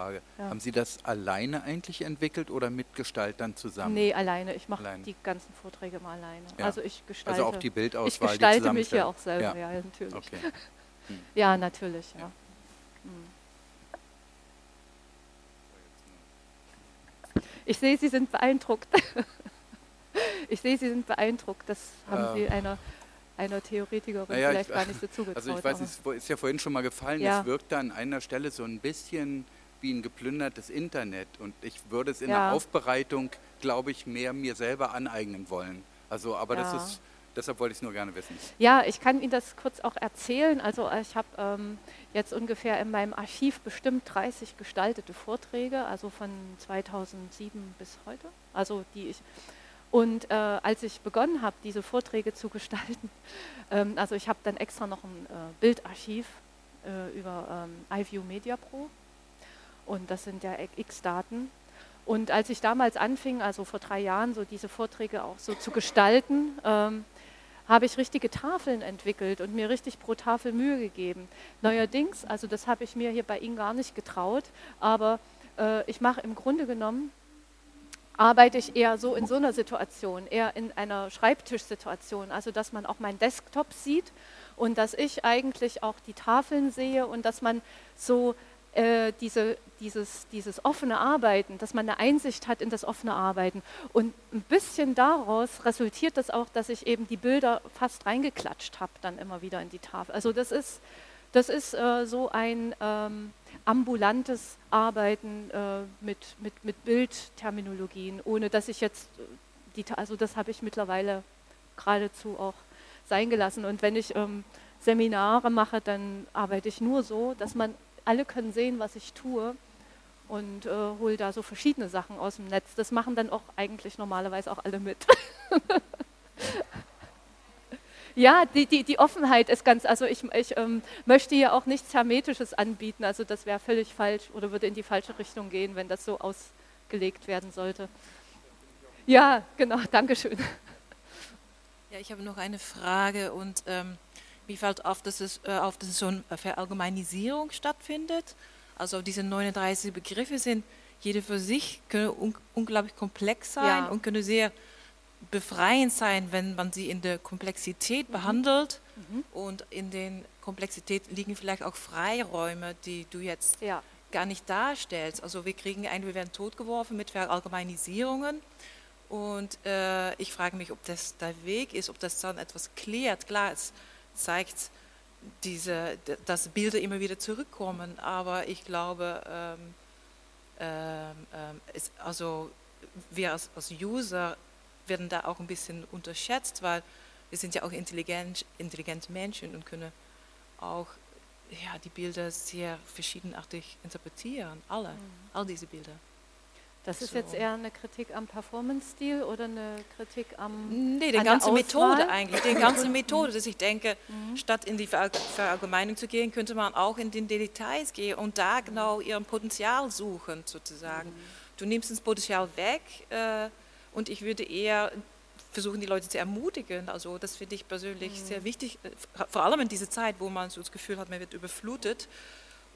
Speaker 5: Frage. Ja. Haben Sie das alleine eigentlich entwickelt oder mit Gestaltern zusammen?
Speaker 1: Nee, alleine. Ich mache die ganzen Vorträge immer alleine. Ja. Also ich gestalte.
Speaker 5: Also auch die Bildauswahl.
Speaker 1: Ich gestalte mich ja auch selber, ja, ja natürlich. Okay. Hm. Ja, natürlich, ja. Hm. Ich sehe, Sie sind beeindruckt. ich sehe, Sie sind beeindruckt. Das haben äh. Sie einer einer Theoretikerin naja, vielleicht ich, gar nicht so zugetraut.
Speaker 5: Also ich weiß, es ist ja vorhin schon mal gefallen, ja. es wirkt da an einer Stelle so ein bisschen wie ein geplündertes Internet. Und ich würde es in ja. der Aufbereitung, glaube ich, mehr mir selber aneignen wollen. Also, aber ja. das ist, deshalb wollte ich es nur gerne wissen.
Speaker 1: Ja, ich kann Ihnen das kurz auch erzählen. Also ich habe ähm, jetzt ungefähr in meinem Archiv bestimmt 30 gestaltete Vorträge, also von 2007 bis heute. Also die ich und äh, als ich begonnen habe, diese Vorträge zu gestalten, ähm, also ich habe dann extra noch ein äh, Bildarchiv äh, über ähm, iView Media Pro und das sind ja X-Daten. Und als ich damals anfing, also vor drei Jahren, so diese Vorträge auch so zu gestalten, ähm, habe ich richtige Tafeln entwickelt und mir richtig pro Tafel Mühe gegeben. Neuerdings, also das habe ich mir hier bei Ihnen gar nicht getraut, aber äh, ich mache im Grunde genommen, arbeite ich eher so in so einer Situation, eher in einer Schreibtischsituation, also dass man auch meinen Desktop sieht und dass ich eigentlich auch die Tafeln sehe und dass man so äh, diese, dieses, dieses offene Arbeiten, dass man eine Einsicht hat in das offene Arbeiten. Und ein bisschen daraus resultiert das auch, dass ich eben die Bilder fast reingeklatscht habe, dann immer wieder in die Tafel. Also das ist, das ist äh, so ein ähm, ambulantes Arbeiten äh, mit, mit, mit Bildterminologien, ohne dass ich jetzt, äh, die, also das habe ich mittlerweile geradezu auch sein gelassen. Und wenn ich ähm, Seminare mache, dann arbeite ich nur so, dass man alle können sehen, was ich tue und äh, hole da so verschiedene Sachen aus dem Netz. Das machen dann auch eigentlich normalerweise auch alle mit. ja, die, die, die Offenheit ist ganz, also ich, ich ähm, möchte hier auch nichts Hermetisches anbieten, also das wäre völlig falsch oder würde in die falsche Richtung gehen, wenn das so ausgelegt werden sollte. Ja, genau, Dankeschön.
Speaker 6: Ja, ich habe noch eine Frage und ähm, mir fällt auf, dass es, äh, auf, dass es so eine Verallgemeinisierung stattfindet. Also diese 39 Begriffe sind jede für sich können un unglaublich komplex sein ja. und können sehr befreiend sein, wenn man sie in der Komplexität mhm. behandelt. Mhm. Und in den Komplexität liegen vielleicht auch Freiräume, die du jetzt ja. gar nicht darstellt. Also wir kriegen ein, wir werden totgeworfen mit Verallgemeinisierungen und äh, ich frage mich, ob das der Weg ist, ob das dann etwas klärt. Klar, es zeigt diese, dass Bilder immer wieder zurückkommen, aber ich glaube, ähm, ähm, ähm, es, also wir als, als User werden da auch ein bisschen unterschätzt, weil wir sind ja auch intelligent, intelligente Menschen und können auch ja, die Bilder sehr verschiedenartig interpretieren, alle, mhm. all diese Bilder.
Speaker 1: Das ist so. jetzt eher eine Kritik am Performance-Stil oder eine Kritik am.
Speaker 6: Nee, die ganze Methode eigentlich. Die ganze Methode, dass ich denke, mhm. statt in die Verallgemeinung zu gehen, könnte man auch in den Details gehen und da genau ihren Potenzial suchen, sozusagen. Mhm. Du nimmst das Potenzial weg äh, und ich würde eher versuchen, die Leute zu ermutigen. Also, das finde ich persönlich mhm. sehr wichtig, äh, vor allem in dieser Zeit, wo man so das Gefühl hat, man wird überflutet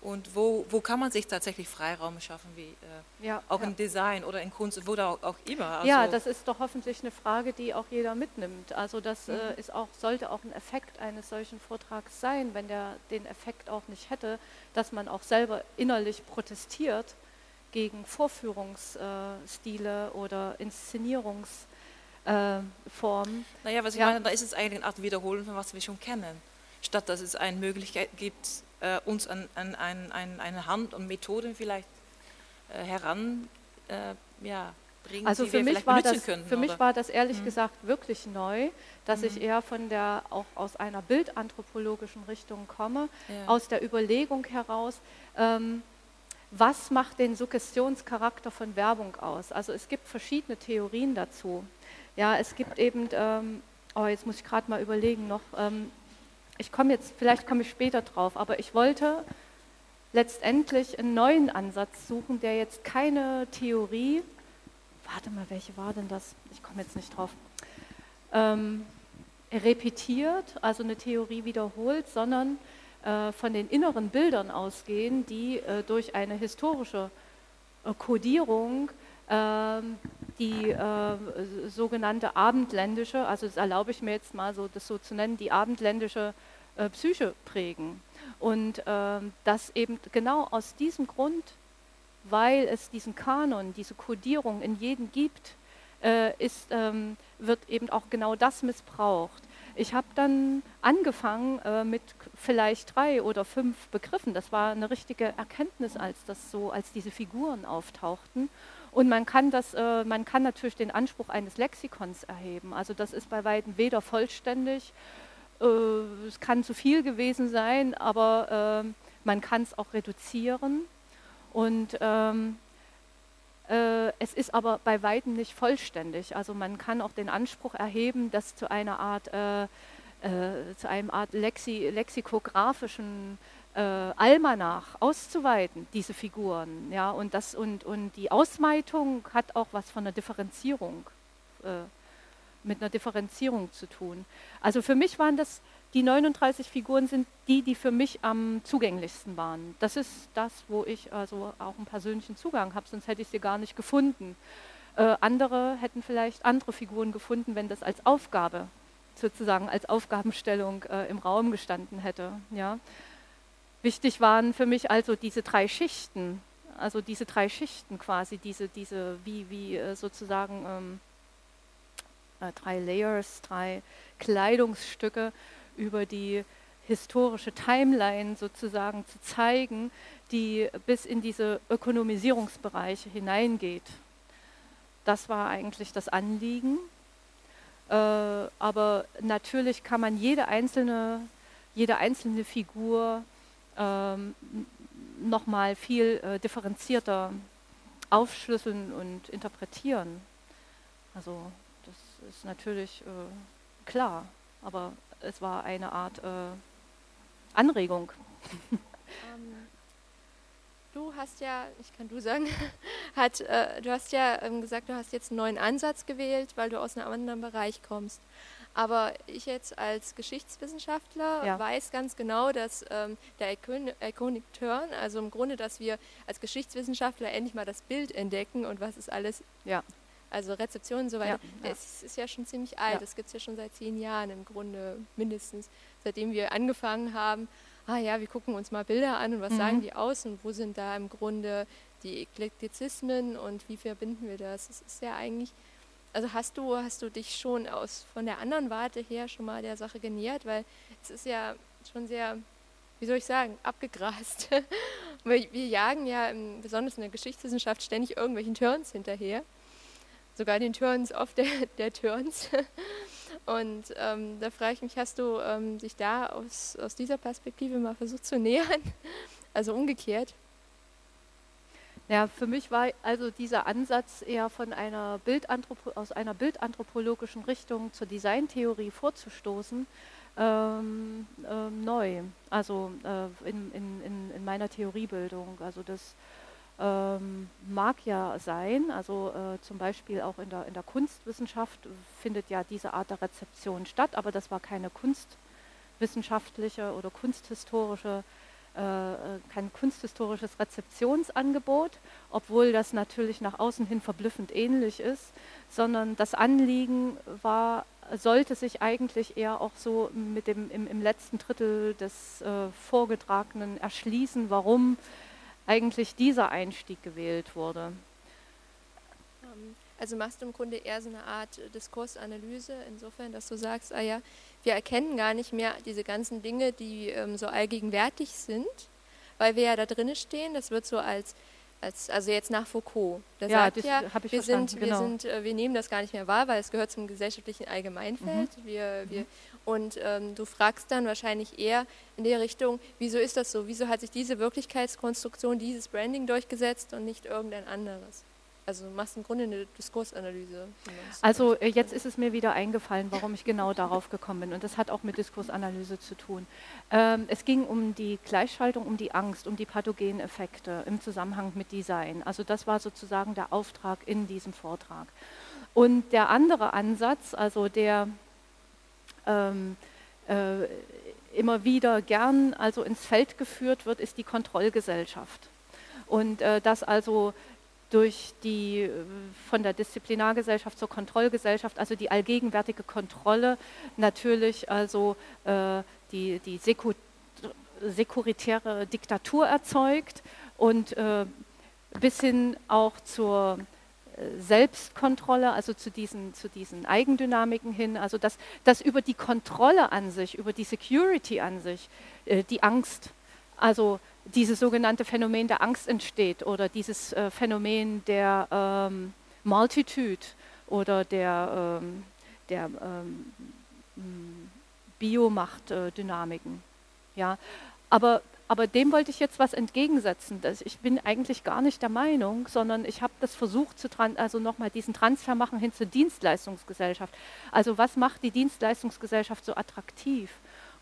Speaker 6: und wo, wo kann man sich tatsächlich Freiraum schaffen, wie äh, ja, auch ja. im Design oder in Kunst, wo da auch, auch immer.
Speaker 1: Also ja, das ist doch hoffentlich eine Frage, die auch jeder mitnimmt. Also das äh, mhm. äh, ist auch, sollte auch ein Effekt eines solchen Vortrags sein, wenn der den Effekt auch nicht hätte, dass man auch selber innerlich protestiert gegen Vorführungsstile äh, oder Inszenierungsformen.
Speaker 6: Äh, naja, was ich ja. meine, da ist es eigentlich eine Art Wiederholen von was wir schon kennen. Statt dass es eine Möglichkeit gibt, äh, uns an, an, an, an, eine Hand und Methoden vielleicht äh, heran äh, ja, bringen,
Speaker 1: also die für wir mich war das, können, Für oder? mich war das ehrlich mhm. gesagt wirklich neu, dass mhm. ich eher von der, auch aus einer bildanthropologischen Richtung komme, ja. aus der Überlegung heraus, ähm, was macht den Suggestionscharakter von Werbung aus? Also es gibt verschiedene Theorien dazu. Ja, es gibt eben, ähm, oh, jetzt muss ich gerade mal überlegen noch, ähm, ich komme jetzt, vielleicht komme ich später drauf, aber ich wollte letztendlich einen neuen Ansatz suchen, der jetzt keine Theorie, warte mal, welche war denn das? Ich komme jetzt nicht drauf. Ähm, repetiert, also eine Theorie wiederholt, sondern äh, von den inneren Bildern ausgehen, die äh, durch eine historische äh, Kodierung ähm, die äh, sogenannte abendländische, also das erlaube ich mir jetzt mal so das so zu nennen, die abendländische äh, Psyche prägen. Und äh, das eben genau aus diesem Grund, weil es diesen Kanon, diese Kodierung in jedem gibt, äh, ist, ähm, wird eben auch genau das missbraucht. Ich habe dann angefangen äh, mit vielleicht drei oder fünf Begriffen. Das war eine richtige Erkenntnis, als das so, als diese Figuren auftauchten. Und man kann, das, äh, man kann natürlich den Anspruch eines Lexikons erheben. Also das ist bei weitem weder vollständig, äh, es kann zu viel gewesen sein, aber äh, man kann es auch reduzieren. Und ähm, äh, es ist aber bei weitem nicht vollständig. Also man kann auch den Anspruch erheben, das zu einer Art, äh, äh, zu einem Art Lexi lexikografischen äh, Almanach auszuweiten, diese Figuren. Ja, und, das, und, und die Ausweitung hat auch was von einer Differenzierung, äh, mit einer Differenzierung zu tun. Also für mich waren das, die 39 Figuren sind die, die für mich am zugänglichsten waren. Das ist das, wo ich also auch einen persönlichen Zugang habe, sonst hätte ich sie gar nicht gefunden. Äh, andere hätten vielleicht andere Figuren gefunden, wenn das als Aufgabe sozusagen als Aufgabenstellung äh, im Raum gestanden hätte. Ja. Wichtig waren für mich also diese drei Schichten, also diese drei Schichten quasi, diese, diese wie, wie äh, sozusagen ähm, äh, drei Layers, drei Kleidungsstücke über die historische Timeline sozusagen zu zeigen, die bis in diese Ökonomisierungsbereiche hineingeht. Das war eigentlich das Anliegen. Äh, aber natürlich kann man jede einzelne, jede einzelne Figur ähm, nochmal viel äh, differenzierter aufschlüsseln und interpretieren. Also das ist natürlich äh, klar, aber es war eine Art äh, Anregung.
Speaker 3: Ähm, du hast ja, ich kann du sagen, hat, äh, du hast ja ähm, gesagt, du hast jetzt einen neuen Ansatz gewählt, weil du aus einem anderen Bereich kommst. Aber ich jetzt als Geschichtswissenschaftler ja. weiß ganz genau, dass ähm, der Iconic Turn, also im Grunde, dass wir als Geschichtswissenschaftler endlich mal das Bild entdecken und was ist alles, ja. also Rezeption und so weiter, ja, es ist ja schon ziemlich alt, das gibt es ja schon seit zehn Jahren im Grunde mindestens, seitdem wir angefangen haben, ah ja, wir gucken uns mal Bilder an und was mhm. sagen die aus und wo sind da im Grunde die Eklektizismen und wie verbinden wir das? Es ist ja eigentlich, also hast du, hast du dich schon aus von der anderen Warte her schon mal der Sache genähert, weil es ist ja schon sehr, wie soll ich sagen, abgegrast. wir, wir jagen ja besonders in der Geschichtswissenschaft ständig irgendwelchen Turns hinterher. Sogar den Turns auf der, der Turns. Und ähm, da frage ich mich, hast du ähm, dich da aus, aus dieser Perspektive mal versucht zu nähern? Also umgekehrt?
Speaker 1: Ja, für mich war also dieser Ansatz eher von einer Bildanthropo aus einer bildanthropologischen Richtung zur Designtheorie vorzustoßen, ähm, ähm, neu. Also äh, in, in, in, meiner Theoriebildung. Also das ähm, mag ja sein, also äh, zum Beispiel auch in der, in der Kunstwissenschaft findet ja diese Art der Rezeption statt, aber das war keine kunstwissenschaftliche oder kunsthistorische, äh, kein kunsthistorisches Rezeptionsangebot, obwohl das natürlich nach außen hin verblüffend ähnlich ist, sondern das Anliegen war, sollte sich eigentlich eher auch so mit dem im, im letzten Drittel des äh, Vorgetragenen erschließen, warum eigentlich dieser Einstieg gewählt wurde.
Speaker 3: Ähm, also machst du im Grunde eher so eine Art Diskursanalyse, insofern, dass du sagst, ah ja, wir erkennen gar nicht mehr diese ganzen Dinge, die ähm, so allgegenwärtig sind, weil wir ja da drinnen stehen, das wird so als als, also jetzt nach Foucault. Der ja, sagt ja, wir, sind, genau. wir, sind, äh, wir nehmen das gar nicht mehr wahr, weil es gehört zum gesellschaftlichen Allgemeinfeld. Mhm. Wir, wir, mhm. Und ähm, du fragst dann wahrscheinlich eher in der Richtung, wieso ist das so? Wieso hat sich diese Wirklichkeitskonstruktion, dieses Branding durchgesetzt und nicht irgendein anderes? Also du machst im Grunde eine Diskursanalyse.
Speaker 1: Also äh, jetzt ist es mir wieder eingefallen, warum ich genau darauf gekommen bin. Und das hat auch mit Diskursanalyse zu tun. Ähm, es ging um die Gleichschaltung, um die Angst, um die pathogenen Effekte im Zusammenhang mit Design. Also das war sozusagen der Auftrag in diesem Vortrag. Und der andere Ansatz, also der ähm, äh, immer wieder gern also ins Feld geführt wird, ist die Kontrollgesellschaft. Und äh, dass also durch die äh, von der Disziplinargesellschaft zur Kontrollgesellschaft, also die allgegenwärtige Kontrolle, natürlich also äh, die, die Seku sekuritäre Diktatur erzeugt und äh, bis hin auch zur äh, Selbstkontrolle, also zu diesen, zu diesen Eigendynamiken hin, also dass, dass über die Kontrolle an sich, über die Security an sich, äh, die Angst, also dieses sogenannte Phänomen der Angst entsteht oder dieses äh, Phänomen der ähm, Multitude oder der, ähm, der ähm, Biomachtdynamiken. ja. aber, aber dem wollte ich jetzt was entgegensetzen. Ich bin eigentlich gar nicht der Meinung, sondern ich habe das versucht, zu also nochmal diesen Transfer machen hin zur Dienstleistungsgesellschaft. Also was macht die Dienstleistungsgesellschaft so attraktiv?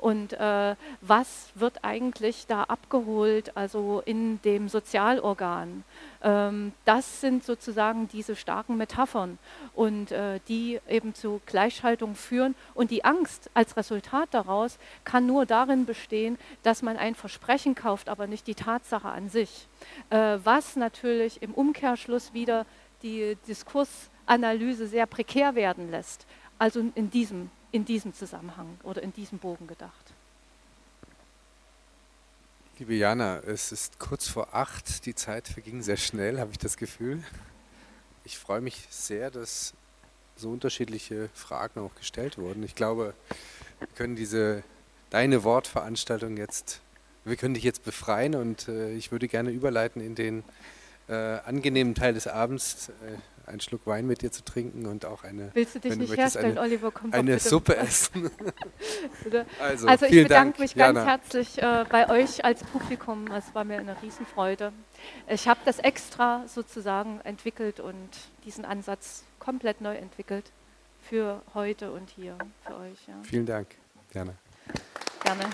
Speaker 1: Und äh, was wird eigentlich da abgeholt, also in dem Sozialorgan. Ähm, das sind sozusagen diese starken Metaphern und äh, die eben zu Gleichschaltung führen. Und die Angst als Resultat daraus kann nur darin bestehen, dass man ein Versprechen kauft, aber nicht die Tatsache an sich. Äh, was natürlich im Umkehrschluss wieder die Diskursanalyse sehr prekär werden lässt. Also in diesem in diesem Zusammenhang oder in diesem Bogen gedacht.
Speaker 2: Liebe Jana, es ist kurz vor acht, die Zeit verging sehr schnell, habe ich das Gefühl. Ich freue mich sehr, dass so unterschiedliche Fragen auch gestellt wurden. Ich glaube, wir können diese deine Wortveranstaltung jetzt, wir können dich jetzt befreien und äh, ich würde gerne überleiten in den äh, angenehmen Teil des Abends. Äh, einen Schluck Wein mit dir zu trinken und auch eine,
Speaker 1: Willst du dich nicht herstellen, eine, Oliver?
Speaker 2: Komm eine Suppe essen.
Speaker 1: also, also, ich bedanke Dank, mich ganz Jana. herzlich äh, bei euch als Publikum. Es war mir eine Riesenfreude. Ich habe das extra sozusagen entwickelt und diesen Ansatz komplett neu entwickelt für heute und hier für euch. Ja.
Speaker 2: Vielen Dank. Gerne.
Speaker 1: Gerne.